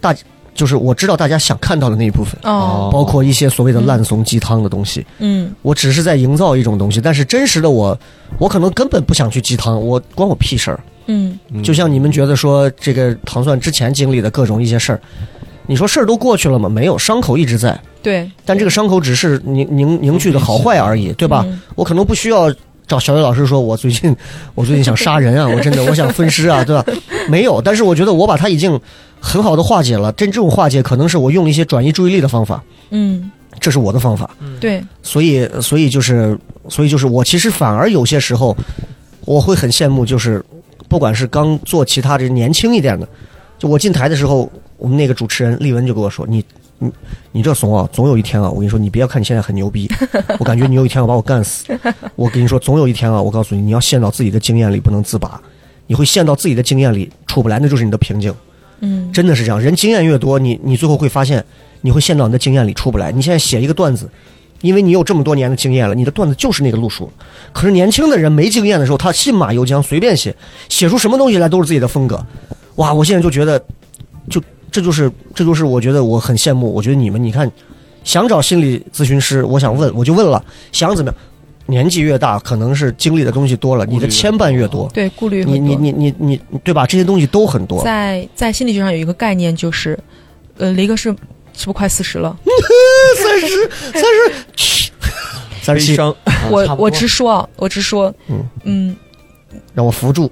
大就是我知道大家想看到的那一部分。哦包括一些所谓的烂怂鸡汤的东西，嗯我只是在营造一种东西，但是真实的我，我可能根本不想去鸡汤，我关我屁事儿。嗯就像你们觉得说这个糖蒜之前经历的各种一些事儿，你说事儿都过去了吗？没有，伤口一直在，对但这个伤口只是凝凝凝聚的好坏而已，对吧？嗯我可能不需要找小雨老师说，我最近我最近想杀人啊，我真的我想分尸啊，对吧？没有，但是我觉得我把它已经很好的化解了。真正化解可能是我用一些转移注意力的方法，嗯这是我的方法。对所以，所以就是，所以就是我其实反而有些时候，我会很羡慕，就是不管是刚做其他这年轻一点的，就我进台的时候，我们那个主持人丽文就跟我说：“你，你，你这怂啊，总有一天啊，我跟你说，你别看你现在很牛逼，[laughs] 我感觉你有一天要把我干死。我跟你说，总有一天啊，我告诉你，你要陷到自己的经验里不能自拔，你会陷到自己的经验里出不来，那就是你的瓶颈。嗯真的是这样，人经验越多，你你最后会发现，你会陷到你的经验里出不来。你现在写一个段子，因为你有这么多年的经验了，你的段子就是那个路数。可是年轻的人没经验的时候，他信马由缰，随便写，写出什么东西来都是自己的风格。哇，我现在就觉得，就这就是这就是我觉得我很羡慕。我觉得你们，你看，想找心理咨询师，我想问，我就问了，想怎么样？年纪越大，可能是经历的东西多了，你的牵绊越多，对顾虑很你你你你你对吧？这些东西都很多。在在心理学上有一个概念，就是，呃，雷哥是是不是快四十了？[laughs] 三十，三十，三十七，我我直说啊，我直说，嗯嗯，让我扶住。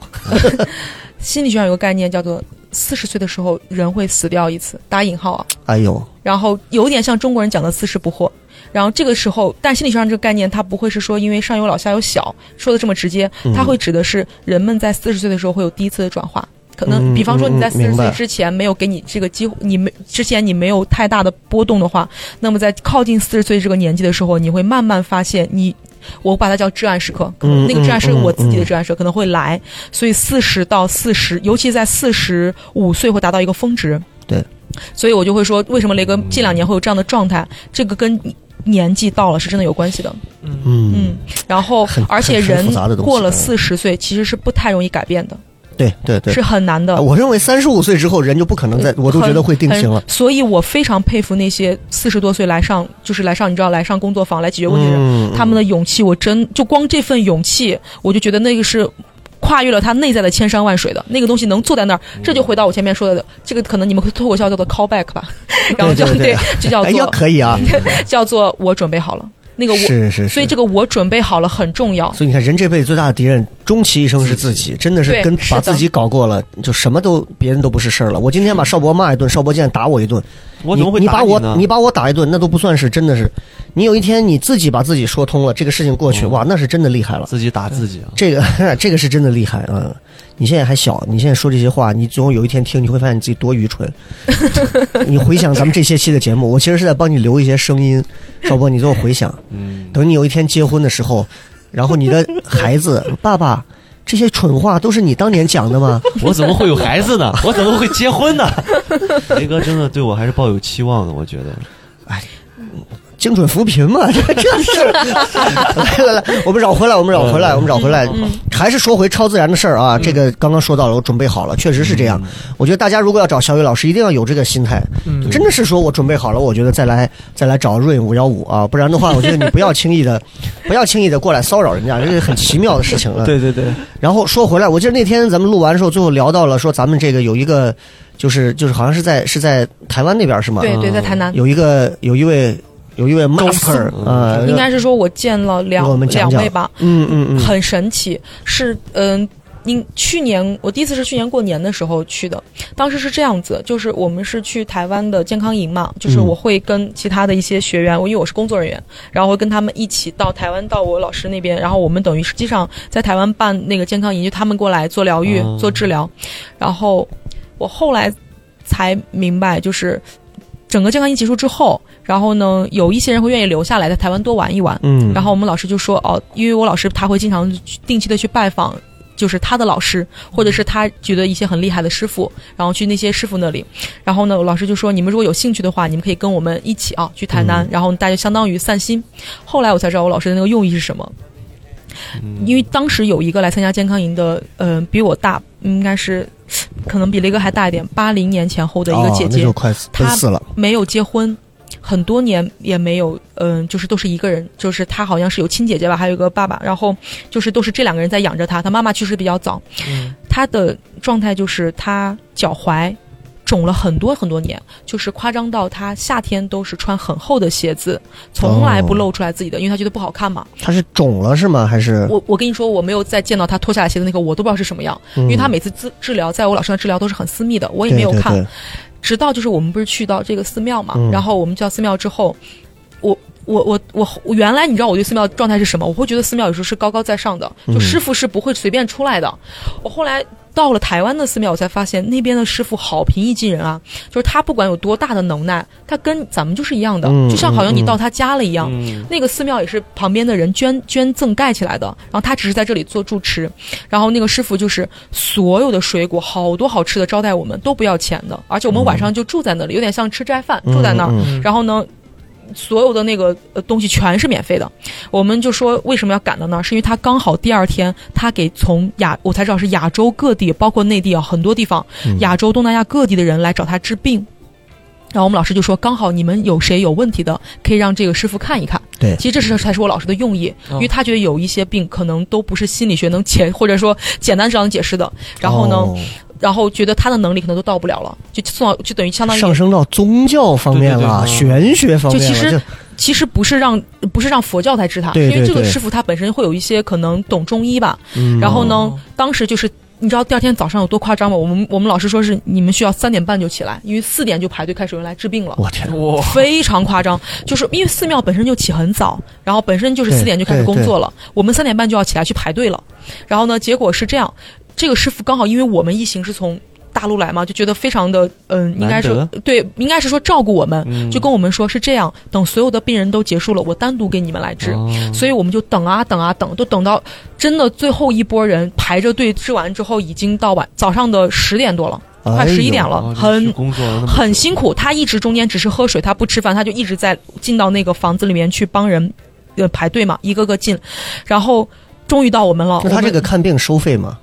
[laughs] 心理学上有个概念叫做四十岁的时候人会死掉一次，打引号啊，哎呦，然后有点像中国人讲的四十不惑。然后这个时候，但心理学上这个概念，它不会是说因为上有老下有小说的这么直接，嗯它会指的是人们在四十岁的时候会有第一次的转化。可能嗯比方说你在四十岁之前没有给你这个机会，你没之前你没有太大的波动的话，那么在靠近四十岁这个年纪的时候，你会慢慢发现你。我把它叫至暗时刻，可能那个至暗是我自己的嗯至暗时刻可能会来，所以四十到四十，尤其在四十五岁会达到一个峰值。对，所以我就会说，为什么雷哥近两年会有这样的状态？这个跟年纪到了是真的有关系的。嗯，嗯，然后而且人过了嗯四十岁，其实是不太容易改变的。对对对是，很难的。啊我认为三十五岁之后人就不可能再，我都觉得会定型了。所以我非常佩服那些四十多岁来上，就是来上，你知道，来上工作坊来解决问题的人，嗯他们的勇气，我真就光这份勇气，我就觉得那个是。跨越了他内在的千山万水的那个东西，能坐在那儿，这就回到我前面说的，这个可能你们会脱口秀叫做 callback 吧，[laughs] 然后就对就叫做可以啊，[laughs] 叫做我准备好了，那个我，是是是。所以这个我准备好了很重要。所以你看，人这辈子最大的敌人，终其一生是自己，真的是跟把自己搞过了，就什么都别人都不是事儿了。我今天把邵博骂一顿，邵博现在打我一顿，我怎么会你你把我？你把我打一顿，那都不算是真的是。你有一天你自己把自己说通了，这个事情过去，嗯哇，那是真的厉害了。自己打自己啊！这个 [laughs] 这个是真的厉害啊！你现在还小，你现在说这些话，你总有一天听，你会发现你自己多愚蠢。[laughs] 你回想咱们这些期的节目，我其实是在帮你留一些声音，邵波，你给我回想。嗯，等你有一天结婚的时候，然后你的孩子，爸爸，这些蠢话都是你当年讲的吗？[laughs] 我怎么会有孩子呢？我怎么会结婚呢？[laughs] 雷哥真的对我还是抱有期望的，我觉得。精准扶贫嘛，[laughs] 这这是。[laughs] 来来来，我们绕回来，我们绕回来，我们绕回来，还是说回超自然的事儿啊。这个刚刚说到了，我准备好了，确实是这样。我觉得大家如果要找小雨老师，一定要有这个心态，嗯真的是说我准备好了，我觉得再来再来找润五幺五啊，不然的话，我觉得你不要轻易的，[laughs] 不要轻易的过来骚扰人家，这是很奇妙的事情了。对对对，然后说回来，我记得那天咱们录完的时候，最后聊到了说咱们这个有一个，就是就是好像是在是在台湾那边是吗？对对，在台南，有一个有一位有一位 master 呃，应该是说我见了两讲讲。两位吧，嗯嗯嗯，很神奇，是嗯。因去年我第一次是去年过年的时候去的，当时是这样子，就是我们是去台湾的健康营嘛，就是嗯。我会跟其他的一些学员，我因为我是工作人员，然后会跟他们一起到台湾到我老师那边，然后我们等于实际上在台湾办那个健康营，就他们过来做疗愈、哦。做治疗，然后我后来才明白，就是整个健康营结束之后，然后呢，有一些人会愿意留下来在台湾多玩一玩，嗯，然后我们老师就说哦，因为我老师他会经常定期的去拜访。就是他的老师，或者是他觉得一些很厉害的师傅，然后去那些师傅那里，然后呢，老师就说你们如果有兴趣的话，你们可以跟我们一起啊去台南，然后大家相当于散心。后来我才知道我老师的那个用意是什么，因为当时有一个来参加健康营的，嗯、比我大，应该是可能比雷哥还大一点，八零年前后的一个姐姐，哦那就快奔四了，没有结婚，很多年也没有，嗯、就是都是一个人，就是他好像是有亲姐姐吧，还有一个爸爸，然后就是都是这两个人在养着他，他妈妈去世比较早，他的状态就是他脚踝。肿了很多很多年，就是夸张到他夏天都是穿很厚的鞋子，从来不露出来自己的，因为他觉得不好看嘛。他是肿了是吗？还是我我跟你说，我没有再见到他脱下来鞋子那个，我都不知道是什么样，因为他每次治治疗，在我老师那治疗都是很私密的，我也没有看。对对对直到就是我们不是去到这个寺庙嘛，嗯然后我们去到寺庙之后，我我我我我原来你知道我对寺庙状态是什么？我会觉得寺庙有时候是高高在上的，就嗯师傅是不会随便出来的。我后来到了台湾的寺庙，我才发现那边的师傅好平易近人啊，就是他不管有多大的能耐，他跟咱们就是一样的，嗯就像好像你到他家了一样。嗯，那个寺庙也是旁边的人捐捐赠盖起来的，然后他只是在这里做住持，然后那个师傅就是所有的水果好多好吃的招待我们都不要钱的，而且我们晚上就住在那里，有点像吃斋饭，住在那儿，嗯然后呢。所有的那个呃东西全是免费的，我们就说为什么要赶到那儿？是因为他刚好第二天他给从亚我才知道是亚洲各地，包括内地啊很多地方，嗯亚洲、东南亚各地的人来找他治病。然后我们老师就说，刚好你们有谁有问题的，可以让这个师傅看一看。对其实这是才是我老师的用意，哦因为他觉得有一些病可能都不是心理学能解或者说简单这样解释的。然后呢，哦然后觉得他的能力可能都到不了了，就送到就等于相当于上升到宗教方面了，对对玄学方面了，就其实就其实不是让不是让佛教来治他，对对因为这个师傅他本身会有一些可能懂中医吧。嗯然后呢，哦当时就是你知道第二天早上有多夸张吗？我们我们老师说是你们需要三点半就起来，因为四点就排队开始有人来治病了。我天，哇，非常夸张，就是因为寺庙本身就起很早，然后本身就是四点就开始工作了，我们三点半就要起来去排队了。然后呢，结果是这样，这个师傅刚好因为我们一行是从大陆来嘛，就觉得非常的嗯，应该是对，应该是说照顾我们，嗯就跟我们说是这样，等所有的病人都结束了，我单独给你们来治。哦所以我们就等啊等啊等，都等到真的最后一波人排着队治完之后，已经到晚早上的十点多了，快十一点了，哦很很辛苦。他一直中间只是喝水，他不吃饭，他就一直在进到那个房子里面去帮人，呃，排队嘛，一个个进，然后终于到我们了。那他这个看病收费吗？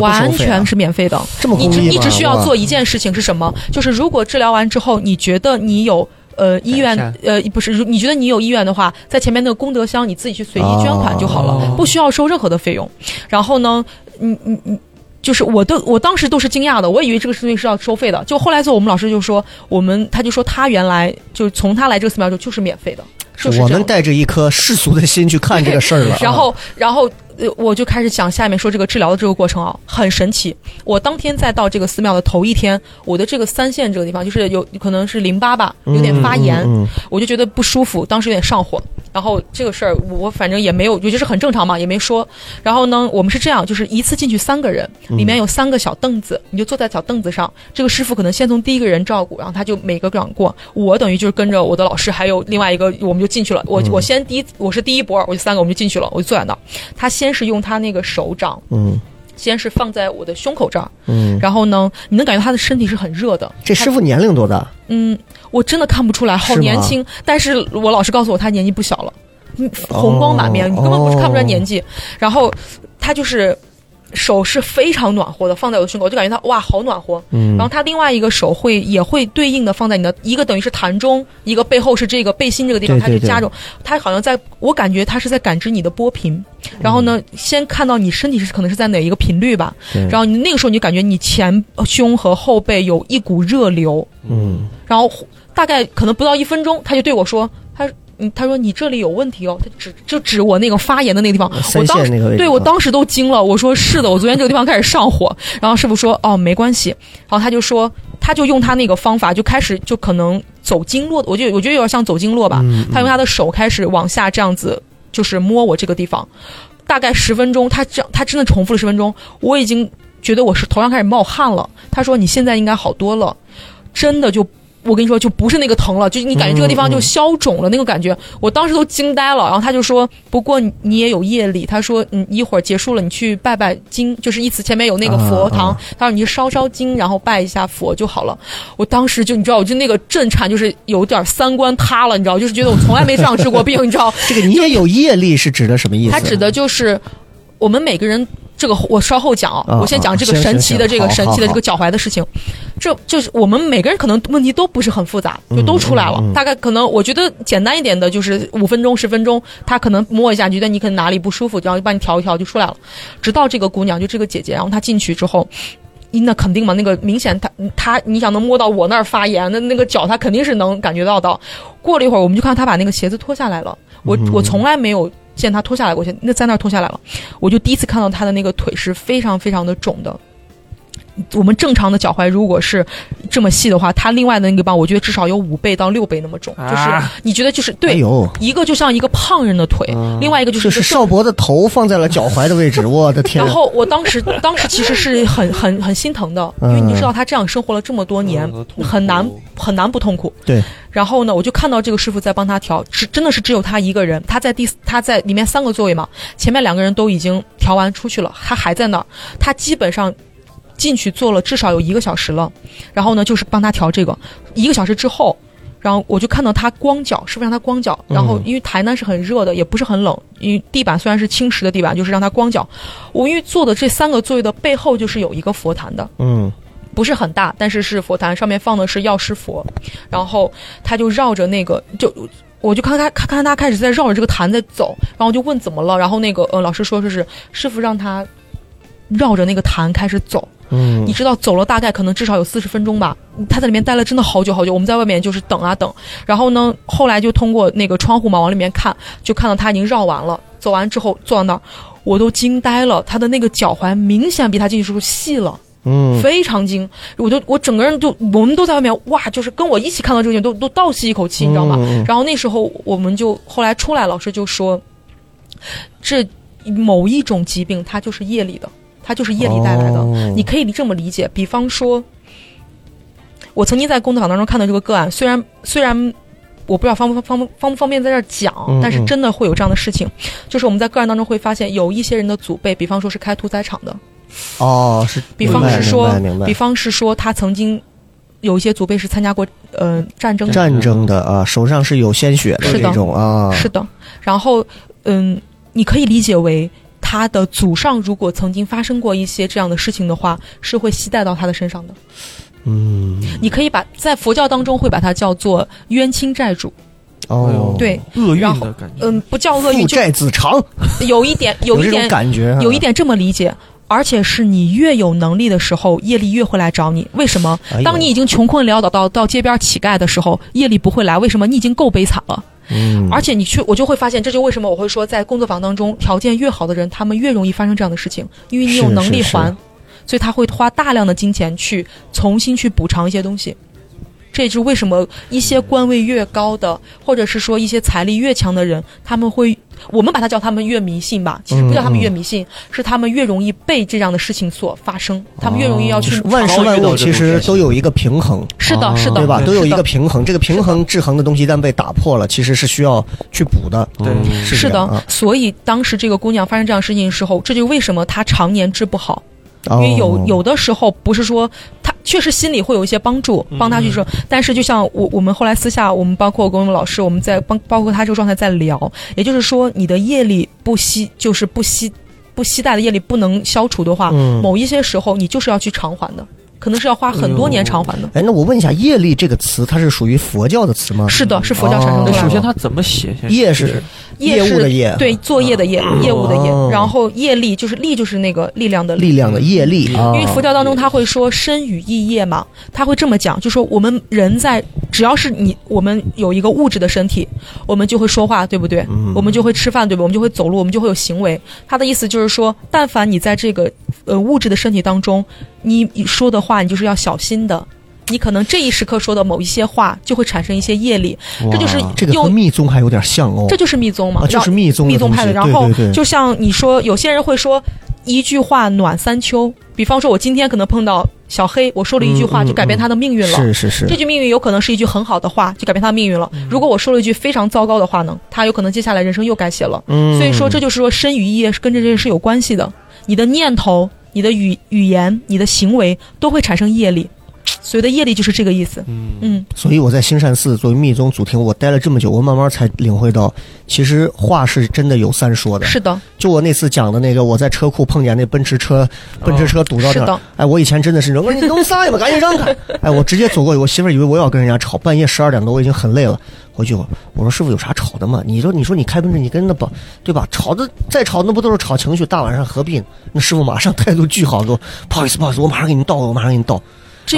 完全是免费的。这么你只你只需要做一件事情是什么？就是如果治疗完之后，你觉得你有。呃，医院呃不是，你觉得你有意愿的话，在前面那个功德箱你自己去随意捐款就好了，哦不需要收任何的费用。然后呢，你你你。就是我都我当时都是惊讶的，我以为这个事情是要收费的。就后来之后，我们老师就说，我们他就说他原来就从他来这个寺庙就就是免费的，就是我们带着一颗世俗的心去看这个事儿了啊。然后，然后呃，我就开始讲下面说这个治疗的这个过程啊，很神奇。我当天在到这个寺庙的头一天，我的这个三线这个地方就是有可能是淋巴吧，有点发炎，嗯嗯我就觉得不舒服，当时有点上火。然后这个事儿我反正也没有，我觉得是很正常嘛，也没说。然后呢，我们是这样，就是一次进去三个人，里面有三个小凳子，你就坐在小凳子上。这个师傅可能先从第一个人照顾，然后他就每个这样过。我等于就是跟着我的老师，还有另外一个，我们就进去了。我我先第一，我是第一波，我就三个，我们就进去了，我就坐在那儿。他先是用他那个手掌，嗯先是放在我的胸口这儿，嗯，然后呢，你能感觉他的身体是很热的。这师傅年龄多大？嗯，我真的看不出来，好年轻。但是我老师告诉我，他年纪不小了，嗯红光满面，哦你根本不是看不出来年纪。然后他就是手是非常暖和的，放在我的胸口，我就感觉他哇，好暖和。嗯。然后他另外一个手会也会对应的放在你的一个等于是痰中，一个背后是这个背心这个地方，对对对。它是加重，它好像在我感觉它是在感知你的波频。然后呢，先看到你身体是可能是在哪一个频率吧，对。然后你那个时候你就感觉你前胸和后背有一股热流，嗯。然后大概可能不到一分钟，他就对我说：“他嗯，他说你这里有问题哦。”他指就指我那个发炎的那个地方。我当时对我当时都惊了，我说是的，我昨天这个地方开始上火。然后师傅说：“哦，没关系。”然后他就说，他就用他那个方法，就开始就可能走经络，我觉得我觉得有点像走经络吧。嗯他用他的手开始往下这样子，就是摸我这个地方，大概十分钟，他这样他真的重复了十分钟，我已经觉得我是头上开始冒汗了。他说：“你现在应该好多了。”真的就。我跟你说，就不是那个疼了，就是你感觉这个地方就消肿了那个感觉，我当时都惊呆了。然后他就说，不过你你也有业力，他说，嗯，一会儿结束了，你去拜拜经，就是意思前面有那个佛堂，啊他说你去烧烧经，然后拜一下佛就好了。我当时就你知道，我就那个震颤，就是有点三观塌了，你知道，就是觉得我从来没这样治过病，你知道，[laughs] 这个你也有业力是指的什么意思？他指的就是我们每个人。这个我稍后讲啊，啊我先讲这个神奇的这个神奇的这个脚踝的事情。这就是我们每个人可能问题都不是很复杂，就都出来了。大概可能我觉得简单一点的就是五分钟、十分钟，他可能摸一下，觉得你可能哪里不舒服，然后就帮你调一调就出来了。直到这个姑娘，就这个姐姐，然后她进去之后。那肯定嘛，那个明显她她你想能摸到我那儿发炎，那那个脚她肯定是能感觉到的。过了一会儿，我们就看到她把那个鞋子脱下来了。我嗯我从来没有见他脱下来过，现那在那儿脱下来了，我就第一次看到他的那个腿是非常非常的肿的。我们正常的脚踝如果是这么细的话，它另外的那个棒，我觉得至少有五倍到六倍那么肿，就是啊你觉得就是哎对，呦，一个就像一个胖人的腿，另外一个就是邵博的头放在了脚踝的位置，[laughs] 我的天啊！然后我当时当时其实是很很很心疼的，因为你知道他这样生活了这么多年嗯，很难很难不痛苦。对。然后呢，我就看到这个师傅在帮他调，是真的是只有他一个人，他在第他在里面三个座位嘛，前面两个人都已经调完出去了，他还在那儿，他基本上。进去坐了至少有一个小时了，然后呢，就是帮他调这个。一个小时之后，然后我就看到他光脚，师傅让他光脚，然后因为台南是很热的，也不是很冷，因为地板虽然是青石的地板，就是让他光脚。我因为坐的这三个座位的背后就是有一个佛坛的，嗯不是很大，但是是佛坛，上面放的是药师佛，然后他就绕着那个就。我就看他看看他开始在绕着这个坛在走，然后我就问怎么了，然后那个呃老师说这是师傅让他绕着那个坛开始走，嗯你知道走了大概可能至少有四十分钟吧，他在里面待了真的好久好久。我们在外面就是等啊等，然后呢，后来就通过那个窗户嘛往里面看，就看到他已经绕完了。走完之后坐到那儿，我都惊呆了，他的那个脚踝明显比他进去时候细了。嗯，非常惊，我就我整个人就我们都在外面哇，就是跟我一起看到这个景都都倒吸一口气，你知道吗？嗯然后那时候我们就后来出来，老师就说，这某一种疾病它就是夜里的，它就是夜里带来的。哦你可以这么理解，比方说，我曾经在工作坊当中看到这个个案，虽然虽然。我不知道方不方不方不方便在这儿讲，嗯但是真的会有这样的事情，就是我们在个案当中会发现，有一些人的祖辈，比方说是开屠宰场的，哦，是，比方是说比方是说他曾经有一些祖辈是参加过呃战争的，战争的啊，手上是有鲜血的是的这种啊，是的。然后嗯，你可以理解为他的祖上如果曾经发生过一些这样的事情的话，是会携带到他的身上的。嗯，你可以把在佛教当中会把它叫做冤亲债主，哦，对，厄运然后的感觉。嗯，不叫厄运，就债子偿，有一点，[laughs] 有一点，感觉啊，有一点这么理解。而且是你越有能力的时候，业力越会来找你。为什么？当你已经穷困潦倒到到街边乞丐的时候，业力不会来。为什么？你已经够悲惨了。嗯，而且你去，我就会发现，这就为什么我会说，在工作坊当中，条件越好的人，他们越容易发生这样的事情，因为你有能力还，所以他会花大量的金钱去重新去补偿一些东西。这也是为什么一些官位越高的，或者是说一些财力越强的人，他们会，我们把它叫他们越迷信吧，其实不叫他们越迷信，是他们越容易被这样的事情所发生，他们越容易要去就是万事万物其实都有一个平衡，是的，是的，对吧？都有一个平衡，这个平衡制衡的东西一旦被打破了，其实是需要去补的。对嗯是的所以当时这个姑娘发生这样事情的时候，这就为什么她常年治不好。因为有哦有的时候不是说他确实心里会有一些帮助，帮他去说，但是就像我我们后来私下，我们包括跟我们老师，我们在帮包括他这个状态在聊，也就是说你的业力不惜就是不惜不惜带的业力不能消除的话，嗯。某一些时候你就是要去偿还的，可能是要花很多年偿还的。哎，那我问一下，业力这个词，它是属于佛教的词吗？是的，是佛教产生的。首先它怎么写？业是业务的业对，作业的业，业务的业哦，然后业力就是力就是那个力量的力量的业力啊。因为佛教当中他会说身语意业嘛，他会这么讲，就说我们人在只要是你我们有一个物质的身体，我们就会说话，对不对？嗯我们就会吃饭，对不对？我们就会走路，我们就会有行为。他的意思就是说，但凡你在这个呃物质的身体当中，你你说的话，你就是要小心的。你可能这一时刻说的某一些话，就会产生一些业力，这就是这个和密宗还有点像哦。这就是密宗嘛，啊，就是密宗密宗派的。然后对对对就像你说，有些人会说一句话暖三秋，比方说我今天可能碰到小黑，我说了一句话就改变他的命运了。是是是这句命运有可能是一句很好的话，就改变他的命运了。嗯如果我说了一句非常糟糕的话呢，他有可能接下来人生又改写了。嗯所以说，这就是说身与意跟这件事有关系的。你的念头、你的语语言、你的行为都会产生业力。所谓的业力就是这个意思。嗯所以我在兴善寺作为密宗祖庭，我待了这么久，我慢慢才领会到，其实话是真的有三说的。是的，就我那次讲的那个，我在车库碰见那奔驰车，奔驰车堵到那儿是的，哎，我以前真的是，我说你弄啥呀嘛，赶紧让开！[laughs] 哎，我直接走过去，我媳妇儿以为我要跟人家吵，半夜十二点多，我已经很累了。回去我我说师傅有啥吵的嘛？你说你说你开奔驰，你跟那不对吧？吵的再吵，那不都是吵情绪？大晚上何必呢？那师傅马上态度巨好，给我不好意思不好意思，我马上给你倒，我马上给你倒。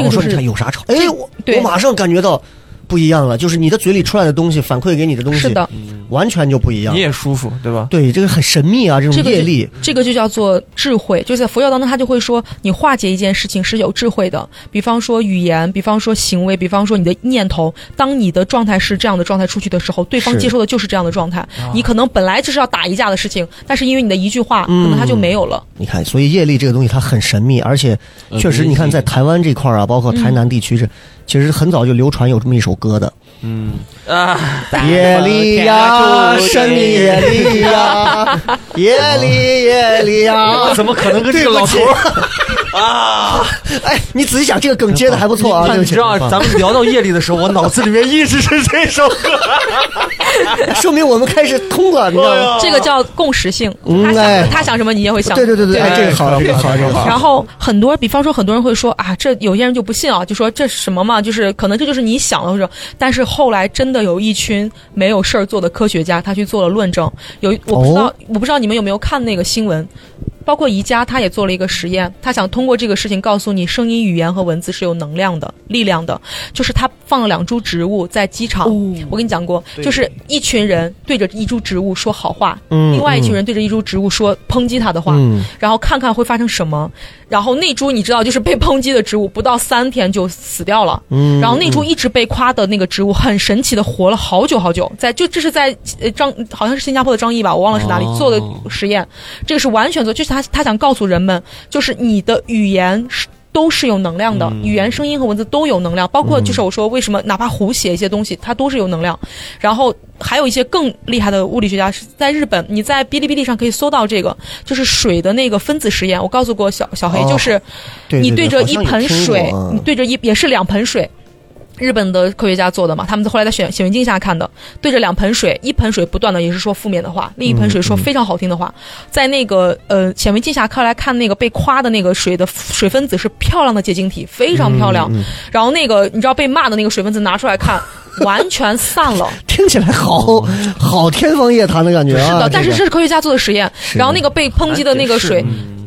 我说你这个就是看有啥吵？哎，我我马上感觉到不一样了，就是你的嘴里出来的东西反馈给你的东西，是的，完全就不一样你。也舒服，对吧？对，这个很神秘啊，这种业力。这个就叫做智慧，就在佛教当中，他就会说，你化解一件事情是有智慧的。比方说语言，比方说行为，比方说你的念头。当你的状态是这样的状态出去的时候，对方接受的就是这样的状态。你可能本来就是要打一架的事情，但是因为你的一句话，嗯可能他就没有了。你看，所以业力这个东西它很神秘，而且呃确实，你看在台湾这块儿啊，包括台南地区这，其实很早就流传有这么一首歌的。嗯，啊，夜里呀，神秘业力呀，夜里夜里呀，怎么可能跟这个老头儿？啊？哎，你仔细想，这个梗接的还不错啊，对不起你知，道，咱们聊到夜里的时候，我脑子里面一直是这首歌。说明我们开始通了，你知道吗？这个叫共识性，他嗯哎想他想什么，你也会想。对对对对，哎，这个好，这个好，这个好。然后很多，比方说很多人会说啊，这有些人就不信啊，就说这是什么嘛，就是可能这就是你想的或者，但是后来真的有一群没有事儿做的科学家，他去做了论证。有我不知道，哦我不知道你们有没有看那个新闻。包括宜家，他也做了一个实验，他想通过这个事情告诉你，声音、语言和文字是有能量的、力量的。就是他放了两株植物在机场，我跟你讲过，就是一群人对着一株植物说好话，嗯另外一群人对着一株植物说抨击他的话，嗯然后看看会发生什么。然后那株你知道，就是被抨击的植物，不到三天就死掉了。嗯然后那株一直被夸的那个植物，很神奇的活了好久好久。在就这是在呃张好像是新加坡的张毅吧，我忘了是哪里、哦做的实验。这个是完全做，就是他他想告诉人们，就是你的语言是。都是有能量的，语言、声音和文字都有能量，包括就是我说为什么哪怕胡写一些东西，它都是有能量。然后还有一些更厉害的物理学家是在日本，你在哔哩哔哩上可以搜到这个，就是水的那个分子实验。我告诉过小小黑，哦就是你对着一盆水，啊你对着一也是两盆水，日本的科学家做的嘛，他们后来在显显微镜下看的，对着两盆水，一盆水不断的也是说负面的话，另一盆水说非常好听的话，在那个呃显微镜下看来看那个被夸的那个水的水分子是漂亮的结晶体，非常漂亮。嗯然后那个你知道被骂的那个水分子拿出来看，完全散了。听起来好好天方夜谭的感觉啊！是的，但是这是科学家做的实验。然后那个被抨击的那个水，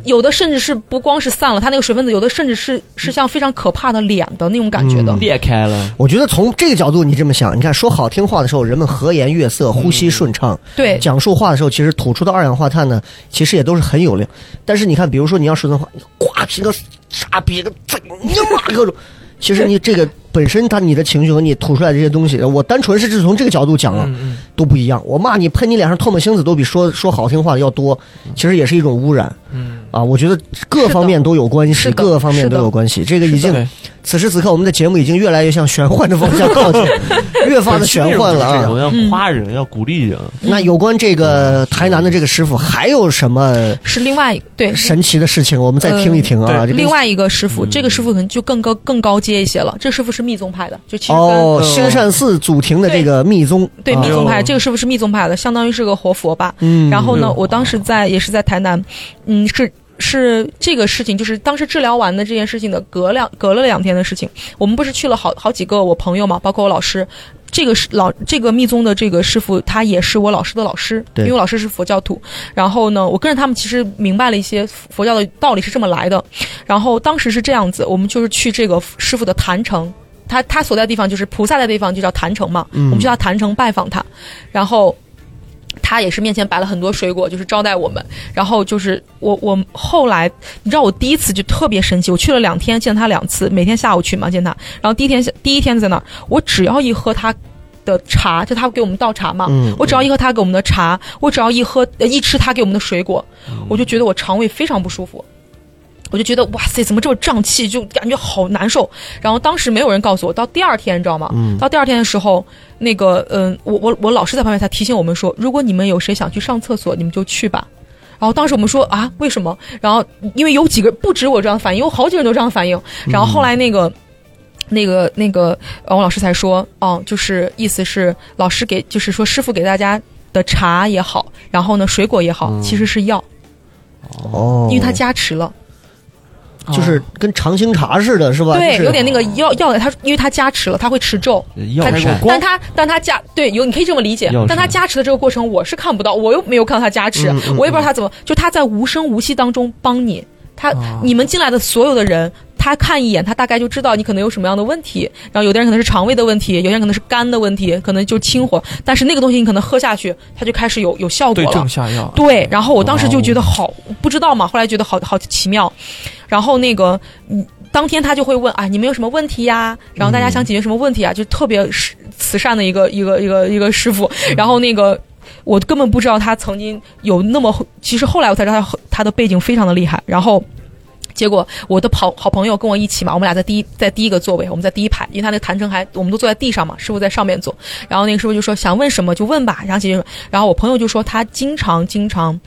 有的甚至是不光是散了，它那个水分子有的甚至是是像非常可怕的脸的那种感觉的。嗯裂开了，我觉得从这个角度你这么想，你看说好听话的时候，人们和颜悦色，呼吸顺畅；对，讲述话的时候，其实吐出的二氧化碳呢，其实也都是很有量。但是你看，比如说你要说的话，你呱是个傻逼个怎么各种，其实你这个本身他你的情绪和你吐出来的这些东西，我单纯是是从这个角度讲啊，嗯都不一样。我骂你喷你脸上唾沫星子都比说说好听话的要多，其实也是一种污染。嗯，啊，我觉得各方面都有关系，各个方面都有关系。这个已经，此时此刻，我们的节目已经越来越向玄幻的方向靠近，[laughs] 越发的玄幻了啊。我要夸人，要鼓励人。那有关这个台南的这个师傅，还有什么是另外对神奇的事情？我们再听一听啊。另外一个师傅，这个师傅可能就更高更高阶一些了。这师傅是密宗派的，就其实跟、哦，兴善寺祖庭的这个密宗，啊对密宗派，哎这个师傅是密宗派的，相当于是个活佛吧。嗯，然后呢，嗯我当时在也是在台南，嗯，是是这个事情，就是当时治疗完的这件事情的隔两隔了两天的事情。我们不是去了好好几个我朋友嘛，包括我老师。这个是老这个密宗的这个师傅，他也是我老师的老师，对因为我老师是佛教徒。然后呢，我跟着他们其实明白了一些佛教的道理是这么来的。然后当时是这样子，我们就是去这个师傅的坛城，他他所在的地方就是菩萨的地方，就叫坛城嘛。嗯我们去到坛城拜访他，然后他也是面前摆了很多水果，就是招待我们。然后就是我我后来，你知道我第一次就特别神奇，我去了两天，见他两次，每天下午去嘛见他。然后第一天第一天在那儿，我只要一喝他的茶，就他给我们倒茶嘛，嗯我只要一喝他给我们的茶，我只要一喝呃一吃他给我们的水果，我就觉得我肠胃非常不舒服。我就觉得哇塞，怎么这么胀气，就感觉好难受。然后当时没有人告诉我，到第二天你知道吗？嗯到第二天的时候，那个嗯、我我我老师在旁边才提醒我们说，如果你们有谁想去上厕所，你们就去吧。然后当时我们说啊，为什么？然后因为有几个不止我这样反应，有好几个人都这样反应。然后后来那个。那个那个，呃王老师才说，哦，就是意思是老师给，就是说师傅给大家的茶也好，然后呢水果也好，其实是药，哦，因为它加持了。就是跟长青茶似的，是吧？对，就是有点那个药药的，他因为他加持了，他会持咒，他药膳，但他但他加对有你可以这么理解，但他加持的这个过程我是看不到，我又没有看到他加持，嗯嗯我也不知道他怎么，就他在无声无息当中帮你，他、你们进来的所有的人。他看一眼，他大概就知道你可能有什么样的问题。然后有的人可能是肠胃的问题，有些人可能是肝的问题，可能就清火。但是那个东西你可能喝下去，它就开始有有效果对了。症下药。对，然后我当时就觉得好，不知道嘛，后来觉得好好奇妙。然后那个，嗯，当天他就会问啊，你们有什么问题呀？然后大家想解决什么问题啊？就特别是慈善的一个一个一个一个师傅。然后那个。我根本不知道他曾经有那么，其实后来我才知道他他的背景非常的厉害。然后，结果我的好好朋友跟我一起嘛，我们俩在第一在第一个座位，我们在第一排，因为他那个坛城还我们都坐在地上嘛，师傅在上面坐。然后那个师傅就说想问什么就问吧，然后解决什么。然后我朋友就说他经常经常。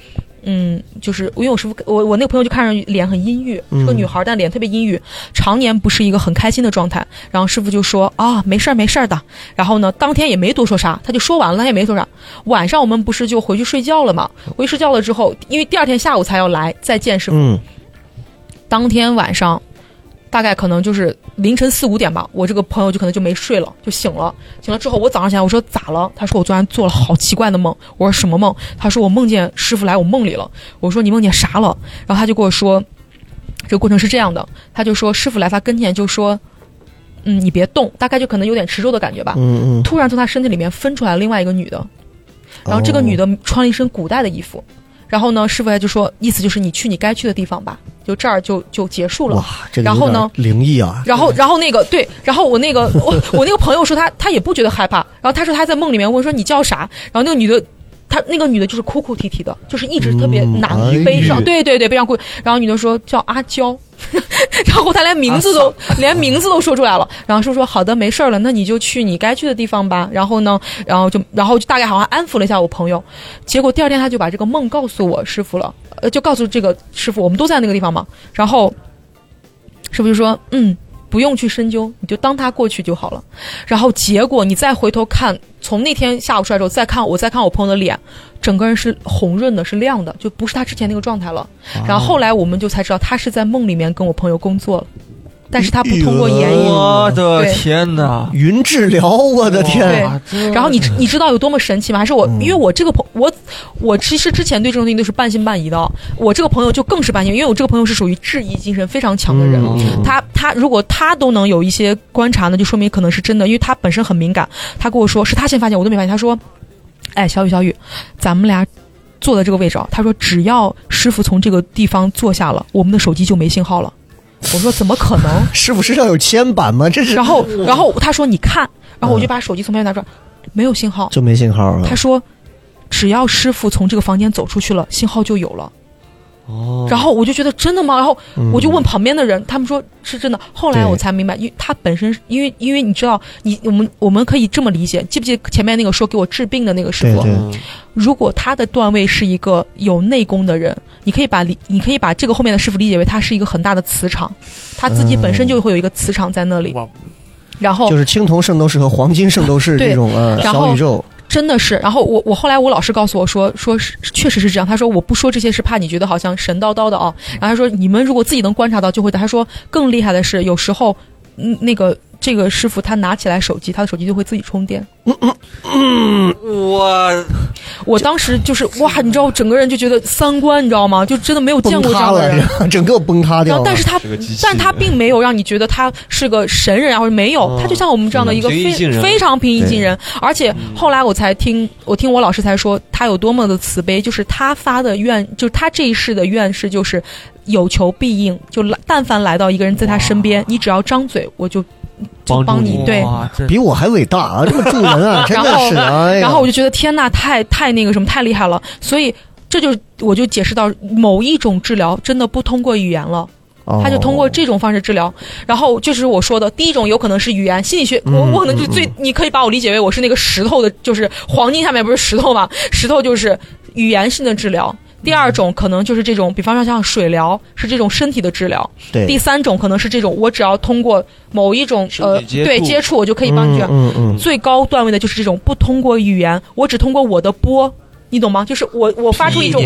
嗯，就是因为我师傅，我我那个朋友就看上去脸很阴郁，是个女孩，但脸特别阴郁，常年不是一个很开心的状态。然后师傅就说啊，没事儿没事儿的。然后呢，当天也没多说啥，他就说完了，他也没说啥。晚上我们不是就回去睡觉了嘛？回去睡觉了之后，因为第二天下午才要来再见师傅，嗯，当天晚上，大概可能就是凌晨四五点吧，我这个朋友就可能就没睡了，就醒了。醒了之后，我早上起来，我说咋了？他说我昨晚做了好奇怪的梦。我说什么梦？他说我梦见师傅来我梦里了。我说你梦见啥了？然后他就跟我说，这个过程是这样的，他就说师傅来他跟前就说，嗯，你别动，大概就可能有点持咒的感觉吧。嗯嗯，突然从他身体里面分出来另外一个女的，然后这个女的穿了一身古代的衣服，然后呢，师傅就说，意思就是你去你该去的地方吧，就这儿就就结束了。哇，这个然后呢灵异啊，然后，然后那个对，然后我那个我我那个朋友说他他也不觉得害怕，然后他说他在梦里面问说你叫啥，然后那个女的。她那个女的就是哭哭啼啼的，就是一直特别嗯难、哎悲伤，对对对，悲伤哭。然后女的说叫阿娇，[laughs] 然后她连名字都、连名字都说出来了。然后说说好的没事儿了，那你就去你该去的地方吧。然后呢，然后就然后就大概好像安抚了一下我朋友。结果第二天他就把这个梦告诉我师傅了，呃，就告诉这个师傅，我们都在那个地方嘛。然后师傅就说，嗯，不用去深究，你就当它过去就好了。然后结果你再回头看，从那天下午出来之后再看，我再看我朋友的脸，整个人是红润的，是亮的，就不是他之前那个状态了。然后后来我们就才知道，他是在梦里面跟我朋友工作了，但是他不通过言语。我的天哪！云治疗，我的天！对然后你你知道有多么神奇吗？还是我，因为我这个朋我我其实之前对这种东西都是半信半疑的哦，我这个朋友就更是半信，因为我这个朋友是属于质疑精神非常强的人。嗯他他如果他都能有一些观察呢，就说明可能是真的，因为他本身很敏感。他跟我说是他先发现，我都没发现。他说：“哎，小雨小雨，咱们俩坐的这个位置啊，他说只要师傅从这个地方坐下了，我们的手机就没信号了。”我说：“怎么可能？”师傅身上有铅板吗？这是然后然后他说：“你看。”然后我就把手机从旁边拿出来，没有信号。就没信号啊。他说，只要师傅从这个房间走出去了，信号就有了。哦，然后我就觉得真的吗？然后嗯我就问旁边的人，他们说是真的。后来我才明白，因为他本身，因为因为你知道，你我们我们可以这么理解，记不记得前面那个说给我治病的那个师傅？对对嗯如果他的段位是一个有内功的人，你可以把理，你可以把这个后面的师傅理解为他是一个很大的磁场，他自己本身就会有一个磁场在那里。哇然后就是青铜圣斗士和黄金圣斗士对这种呃然后小宇宙，真的是，然后我我后来我老师告诉我说，说是确实是这样。他说我不说这些是怕你觉得好像神叨叨的啊。然后他说你们如果自己能观察到就会。他说更厉害的是有时候，嗯，那个这个师傅他拿起来手机，他的手机就会自己充电。嗯嗯嗯我我当时就是哇，你知道，我整个人就觉得三观，你知道吗？就真的没有见过这样的人。整个崩塌，掉。但是他，但他并没有让你觉得他是个神人啊，或者没有，他就像我们这样的一个非非常平易近人。而且后来我才听，我听我老师才说，他有多么的慈悲，就是他发的愿，就是他这一世的愿是就是有求必应，就来但凡来到一个人在他身边，你只要张嘴，我就就帮助帮你。对，比我还伟大啊！这么助人啊，[laughs] 真的是哎。然后我就觉得天呐，太太那个什么，太厉害了。所以这就我就解释到，某一种治疗真的不通过语言了。哦他就通过这种方式治疗。然后就是我说的第一种，有可能是语言心理学，我嗯我可能就最，你可以把我理解为我是那个石头的，就是黄金下面不是石头嘛，石头就是语言性的治疗。第二种可能就是这种，比方说像水疗，是这种身体的治疗。对第三种可能是这种，我只要通过某一种呃对接触，我就可以帮你治疗。嗯嗯最高段位的就是这种不通过语言，我只通过我的波，你懂吗？就是我我发出一种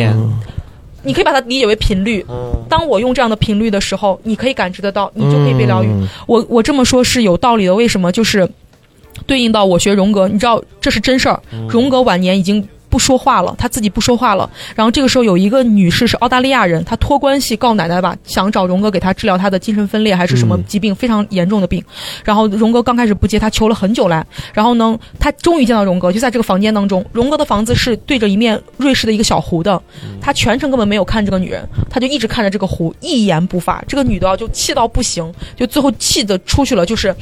你可以把它理解为频率。当我用这样的频率的时候，你可以感知得到，你就可以被疗愈。嗯我我这么说是有道理的，为什么？就是对应到我学荣格，你知道这是真事儿。荣格晚年已经不说话了，他自己不说话了。然后这个时候有一个女士是澳大利亚人，她托关系告奶奶吧，想找荣哥给她治疗她的精神分裂还是什么疾病，非常严重的病。然后荣哥刚开始不接，他求了很久来。然后呢，他终于见到荣哥，就在这个房间当中。荣哥的房子是对着一面瑞士的一个小湖的，他全程根本没有看这个女人，他就一直看着这个湖，一言不发。这个女的啊就气到不行，就最后气的出去了，就是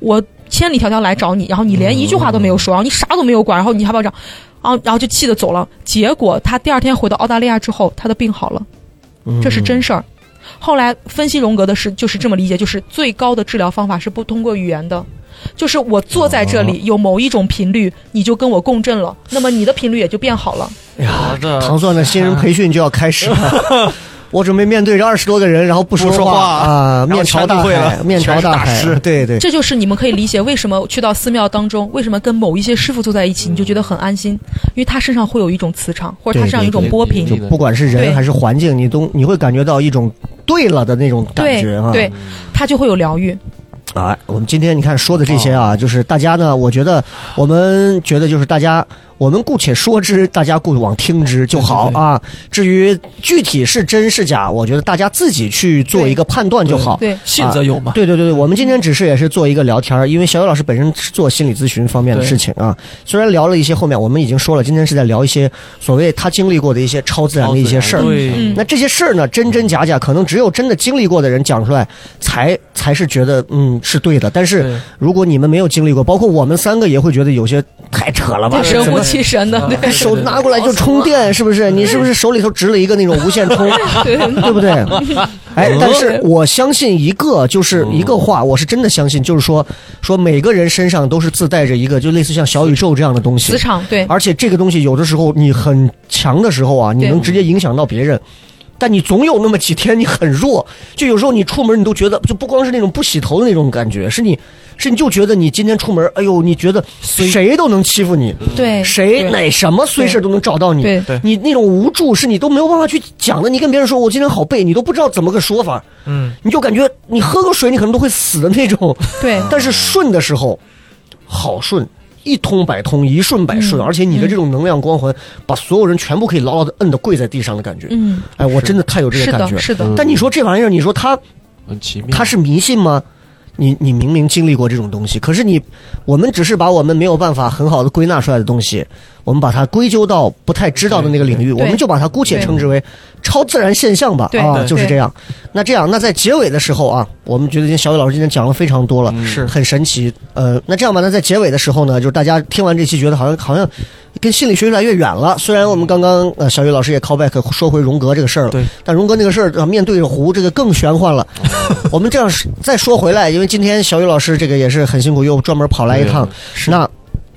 我千里迢迢来找你，然后你连一句话都没有说，然后你啥都没有管，然后你还不要这样，啊，然后就气的走了。结果他第二天回到澳大利亚之后，他的病好了，嗯这是真事儿。后来分析荣格的是就是这么理解，就是最高的治疗方法是不通过语言的，就是我坐在这里有某一种频率，你就跟我共振了，那么你的频率也就变好了。哎呀好，的糖蒜的新人培训就要开始了。[laughs] 我准备面对着二十多个人，然后不不说话。话啊，面朝大会海，面朝大海对对，这就是你们可以理解为什么去到寺庙当中，为什么跟某一些师傅坐在一起，你就觉得很安心，因为他身上会有一种磁场，或者他身上有一种波频。就不管是人还是环境，你都你会感觉到一种对了的那种感对觉啊。对，他就会有疗愈。啊，我们今天你看说的这些啊，就是大家呢，我觉得我们觉得就是大家，我们姑且说之，大家姑往听之就好啊。至于具体是真是假，我觉得大家自己去做一个判断就好。对，信则有嘛。对对对对，我们今天只是也是做一个聊天儿，因为小雨老师本身是做心理咨询方面的事情啊。虽然聊了一些后面我们已经说了，今天是在聊一些所谓他经历过的一些超自然的一些事儿。对嗯那这些事儿呢，真真假假，可能只有真的经历过的人讲出来，才才是觉得嗯是对的。但是如果你们没有经历过，包括我们三个也会觉得有些太扯了吧？其神的，对手拿过来就充电，是不是？你是不是手里头执了一个那种无线充，对不对？哎，但是我相信一个就是一个话，我是真的相信，就是说说每个人身上都是自带着一个就类似像小宇宙这样的东西磁，场，对而且这个东西有的时候你很强的时候啊，你能直接影响到别人。但你总有那么几天你很弱，就有时候你出门你都觉得，就不光是那种不洗头的那种感觉，是你是你就觉得你今天出门，哎呦，你觉得谁都能欺负你，对，谁哪什么碎事都能找到你，对对你那种无助是你都没有办法去讲的。你跟别人说我今天好背，你都不知道怎么个说法，嗯，你就感觉你喝个水你可能都会死的那种。对但是顺的时候，好顺。一通百通，一顺百顺，嗯而且你的这种能量光环，把所有人全部可以牢牢的摁的跪在地上的感觉。嗯，哎，我真的太有这个感觉。的，是的，但你说这玩意儿，你说他很奇妙。他是迷信吗？你你明明经历过这种东西，可是你我们只是把我们没有办法很好的归纳出来的东西，我们把它归咎到不太知道的那个领域，我们就把它姑且称之为超自然现象吧。啊，就是这样。那这样，那在结尾的时候啊，我们觉得今天小雨老师今天讲了非常多了，是很神奇。呃，那这样吧，那在结尾的时候呢，就是大家听完这期觉得好像好像跟心理学越来越远了。虽然我们刚刚呃小雨老师也 call back 说回荣格这个事儿了，对，但荣格那个事儿、呃面对着湖这个更玄幻了。[laughs] 我们这样是再说回来，因为今天小雨老师这个也是很辛苦，又专门跑来一趟。那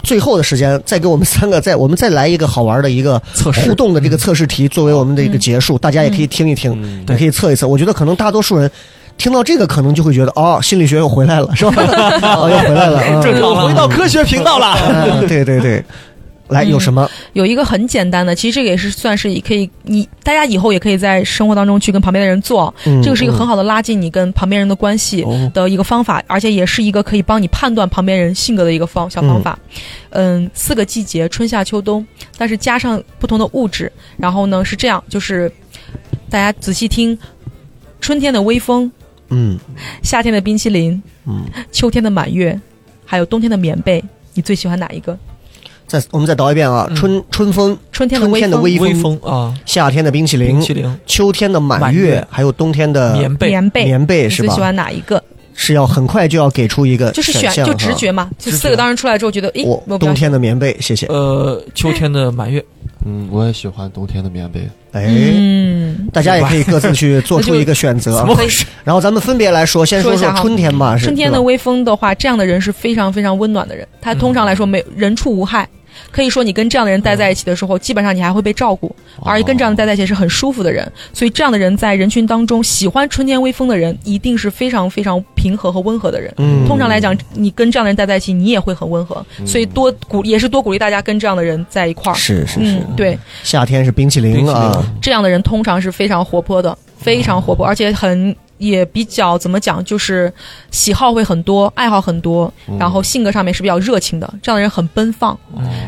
最后的时间，再给我们三个再我们再来一个好玩的一个测试互动的这个测试题，作为我们的一个结束，大家也可以听一听，嗯也可以测一测。我觉得可能大多数人。听到这个，可能就会觉得哦，心理学又回来了，是吧？[laughs] 哦，又回来了，嗯正常了，回到科学频道了。[laughs] 嗯对对对，来有什么？有一个很简单的，其实这个也是算是可以，你大家以后也可以在生活当中去跟旁边的人做，嗯这个是一个很好的拉近你跟旁边人的关系哦的一个方法，而且也是一个可以帮你判断旁边人性格的一个方小方法。嗯，四个季节，春夏秋冬，但是加上不同的物质，然后呢是这样，就是大家仔细听，春天的微风，嗯夏天的冰淇淋，嗯，秋天的满月，还有冬天的棉被，你最喜欢哪一个？再我们再倒一遍啊，嗯。春春风，春天的春天的微风，微微风啊，夏天的冰淇淋冰，淇淋、秋天的满月满月，还有冬天的棉被，棉被，棉被是吧？最喜？欢哪一个？是要很快就要给出一个就是选就直觉嘛，就四个当时出来之后觉得，诶，我我比较冬天的棉被，谢谢。呃，秋天的满月，嗯，我也喜欢冬天的棉被。哎，嗯，大家也可以各自去做出 [laughs] 一个选择怎。[laughs] 么回事？然后咱们分别来说，先说说说一下春天吧春天的微风的话，这样的人是非常非常温暖的人，他通常来说没人畜无害。可以说，你跟这样的人待在一起的时候，基本上你还会被照顾，而且跟这样的待在一起是很舒服的人。所以，这样的人在人群当中，喜欢春天微风的人，一定是非常非常平和和温和的人。嗯通常来讲，你跟这样的人待在一起，你也会很温和。所以多鼓也是多鼓励大家跟这样的人在一块儿。是是是嗯，，对，夏天是冰淇淋冰淇淋啊，这样的人通常是非常活泼的，非常活泼，而且很也比较怎么讲，就是喜好会很多，爱好很多，然后性格上面是比较热情的。这样的人很奔放，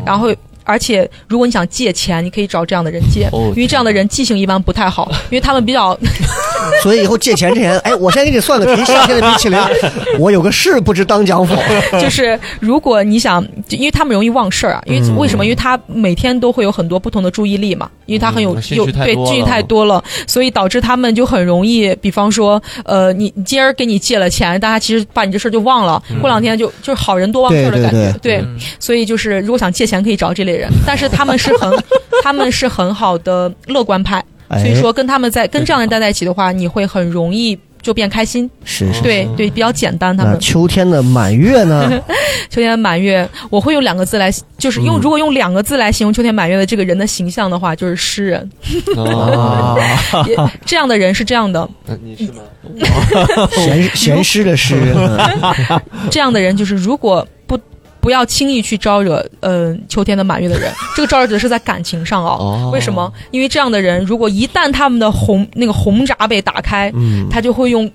然后。而且，如果你想借钱，你可以找这样的人借，哦因为这样的人记性一般不太好，因为他们比较 [laughs] 所以以后借钱之前，哎，我先给你算个题，夏天的冰淇淋，[laughs] 我有个事不知当讲否。[laughs] 就是如果你想，因为他们容易忘事儿啊，因为嗯。为什么？因为他每天都会有很多不同的注意力嘛，因为他很有、嗯有对兴趣太多了，所以导致他们就很容易，比方说，呃，你你今儿给你借了钱，大家其实把你这事儿就忘了，过两天就就是好人多忘事儿的感觉，对嗯。所以就是如果想借钱可以找这类人，但是他们是很 [laughs] 他们是很好的乐观派，哎所以说跟他们在跟这样的人待在一起的话，你会很容易就变开心，是是。对对，比较简单他们。秋天的满月呢？[laughs] 秋天的满月，我会用两个字来，就是用、如果用两个字来形容秋天满月的这个人的形象的话，就是诗人。[laughs] 啊，这样的人是这样的，那你是吗？闲闲诗的诗，人这样的人就是如果不不要轻易去招惹，呃，秋天的满月的人。[laughs] 这个招惹的是在感情上哦。哦为什么？因为这样的人，如果一旦他们的红那个红闸被打开，嗯，他就会用。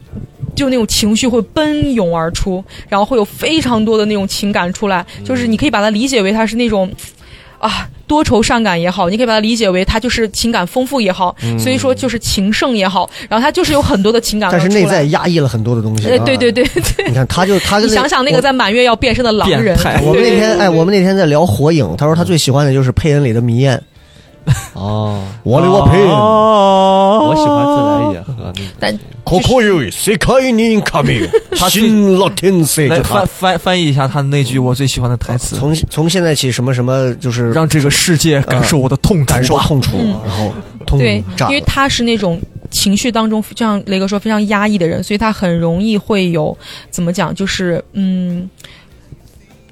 就那种情绪会奔涌而出，然后会有非常多的那种情感出来，就是你可以把它理解为他是那种，啊，多愁善感也好，你可以把它理解为他就是情感丰富也好，所以说就是情圣也好，然后他就是有很多的情感。但是内在压抑了很多的东西。呃，啊对对对对，你看，他就他就你想想那个在满月要变身的狼人，我们那天哎，我们那天在聊火影，他说他最喜欢的就是佩恩里的迷燕。哦，我的我佩恩，我喜欢自来也和那个。但ここより世界に神新老天色。来就他翻翻翻译一下他那句我最喜欢的台词，从从现在起，什么什么就是让这个世界感受我的痛楚吧感受痛楚，嗯然后痛对，炸了因为他是那种情绪当中，就像雷哥说非常压抑的人，所以他很容易会有怎么讲，就是嗯。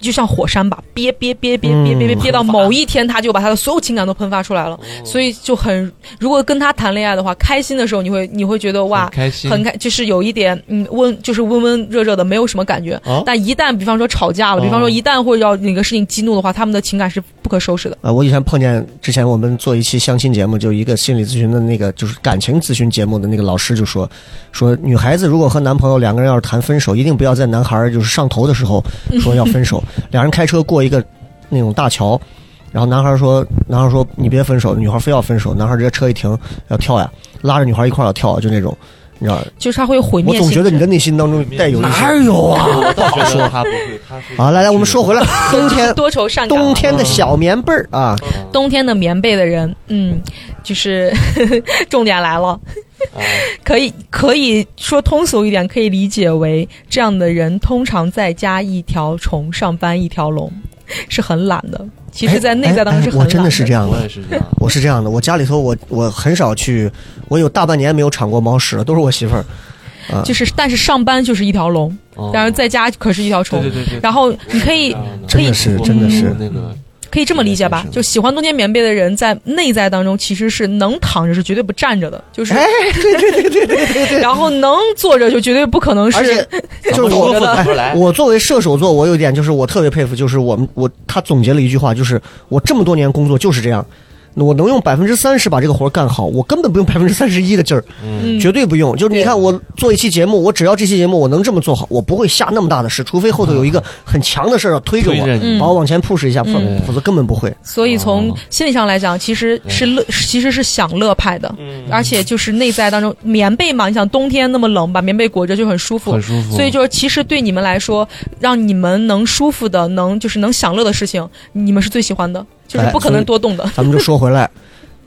就像火山吧，憋憋憋憋憋憋憋嗯憋到某一天，他就把他的所有情感都喷发出来了。所以就很，如果跟他谈恋爱的话，开心的时候你会你会觉得哇很，开心，很开，就是有一点嗯温，就是温温热热的，没有什么感觉。哦。但一旦比方说吵架了，比方说一旦会要哪个事情激怒的话，他们的情感是不可收拾的。呃，我以前碰见之前我们做一期相亲节目，就一个心理咨询的那个就是感情咨询节目的那个老师就说，说女孩子如果和男朋友两个人要是谈分手，一定不要在男孩就是上头的时候 [laughs] 说要分手。两人开车过一个那种大桥，然后男孩说，男孩说你别分手，女孩非要分手，男孩直接车一停要跳呀，拉着女孩一块儿要跳，就那种，你知道？就是他会毁灭性质。总觉得你的内心当中带有一些有啊？我倒觉得他不会，他是啊，来来，我们说回来，冬天多愁善感。冬天的小棉被儿啊，冬天的棉被的人，嗯，就是 [laughs] 重点来了，可以可以说通俗一点，可以理解为这样的人通常在家一条虫，上班一条龙，是很懒的。其实，在内在当中是很懒哎哎我真的是这样的我。也是这样。我是这样的，我家里头我我很少去，我有大半年没有铲过猫屎了，都是我媳妇儿。啊，就是，但是上班就是一条龙，哦然后在家可是一条虫。对对对对，然后你可以真的是真的是那个可以这么理解吧？就喜欢冬天棉被的人，在内在当中其实是能躺着是绝对不站着的，就是，哎，对对对对对对对。然后能坐着就绝对不可能而且是。[laughs] 就是我我作为射手座，我有一点就是我特别佩服，就是我们我他总结了一句话，就是我这么多年工作就是这样，我能用百分之三十把这个活儿干好，我根本不用 [laughs] 百分之三十一的劲儿，嗯。绝对不用。就是你看我做一期节目，我只要这期节目我能这么做好，我不会下那么大的事，除非后头有一个很强的事儿要推着我，把我往前 push 一下，否嗯否则根本不会。所以从心理上来讲，其实是乐，其实是享乐派的，而且就是内在当中棉被嘛，你想冬天那么冷，把棉被裹着就很舒服，很舒服，所以就是其实对你们来说，让你们能舒服的，能就是能享乐的事情，你们是最喜欢的，就是不可能多动的。咱们就说回来，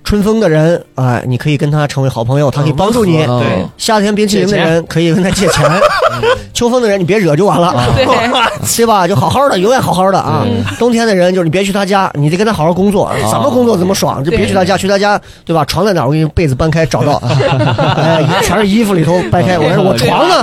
春风的人，哎，你可以跟他成为好朋友，他可以帮助你。嗯对。夏天冰淇淋的人可以跟他借钱，秋风的人你别惹就完了，[laughs] 对，[laughs] 对吧？就好好的，永远好好的啊。冬天的人就是你别去他家，你得跟他好好工作，怎么工作怎么爽，就别去他家，去他家对吧？床在哪儿？我给你被子搬开找到，[laughs] 哎，全是衣服里头掰开，我说我床呢，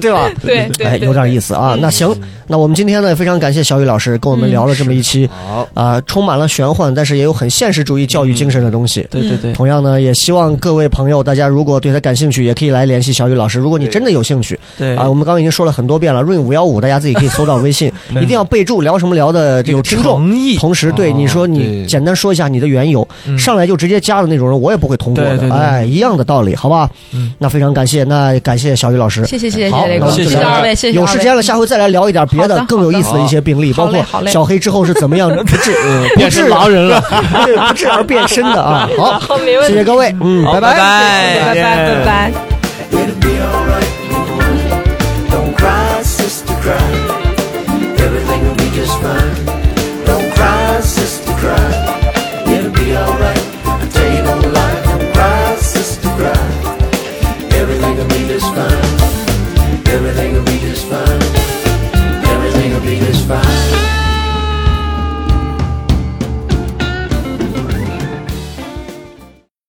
对。吧？对。对。哎，有点意思啊。那行，那我们今天呢，非常感谢小雨老师跟我们聊了这么一期，好，啊、充满了玄幻，但是也有很现实主义教育精神的东西。对对对，同样呢，也希望各位朋友，大家如果对他感兴趣，也可以来联系小雨老师。如果你真的有兴趣对啊，我们刚刚已经说了很多遍了，润五幺五，大家自己可以搜到微信，[laughs] 一定要备注聊什么聊的这个有听众。同时，对哦你说你简单说一下你的缘由，嗯上来就直接加的那种人，我也不会通过的。对对对哎，一样的道理，好吧？嗯那非常感谢，那感谢小雨老师。谢谢谢谢好谢谢雷哥，那我们就聊谢谢二位，谢谢有时间了，下回再来聊一点别的的更有意思的一些病例，包括小黑之后是怎么样 [laughs] 不治不变成治狼人了。[laughs] 对不治而变身的啊。[laughs] 好，谢谢各位，嗯，拜拜。拜拜。拜拜拜拜。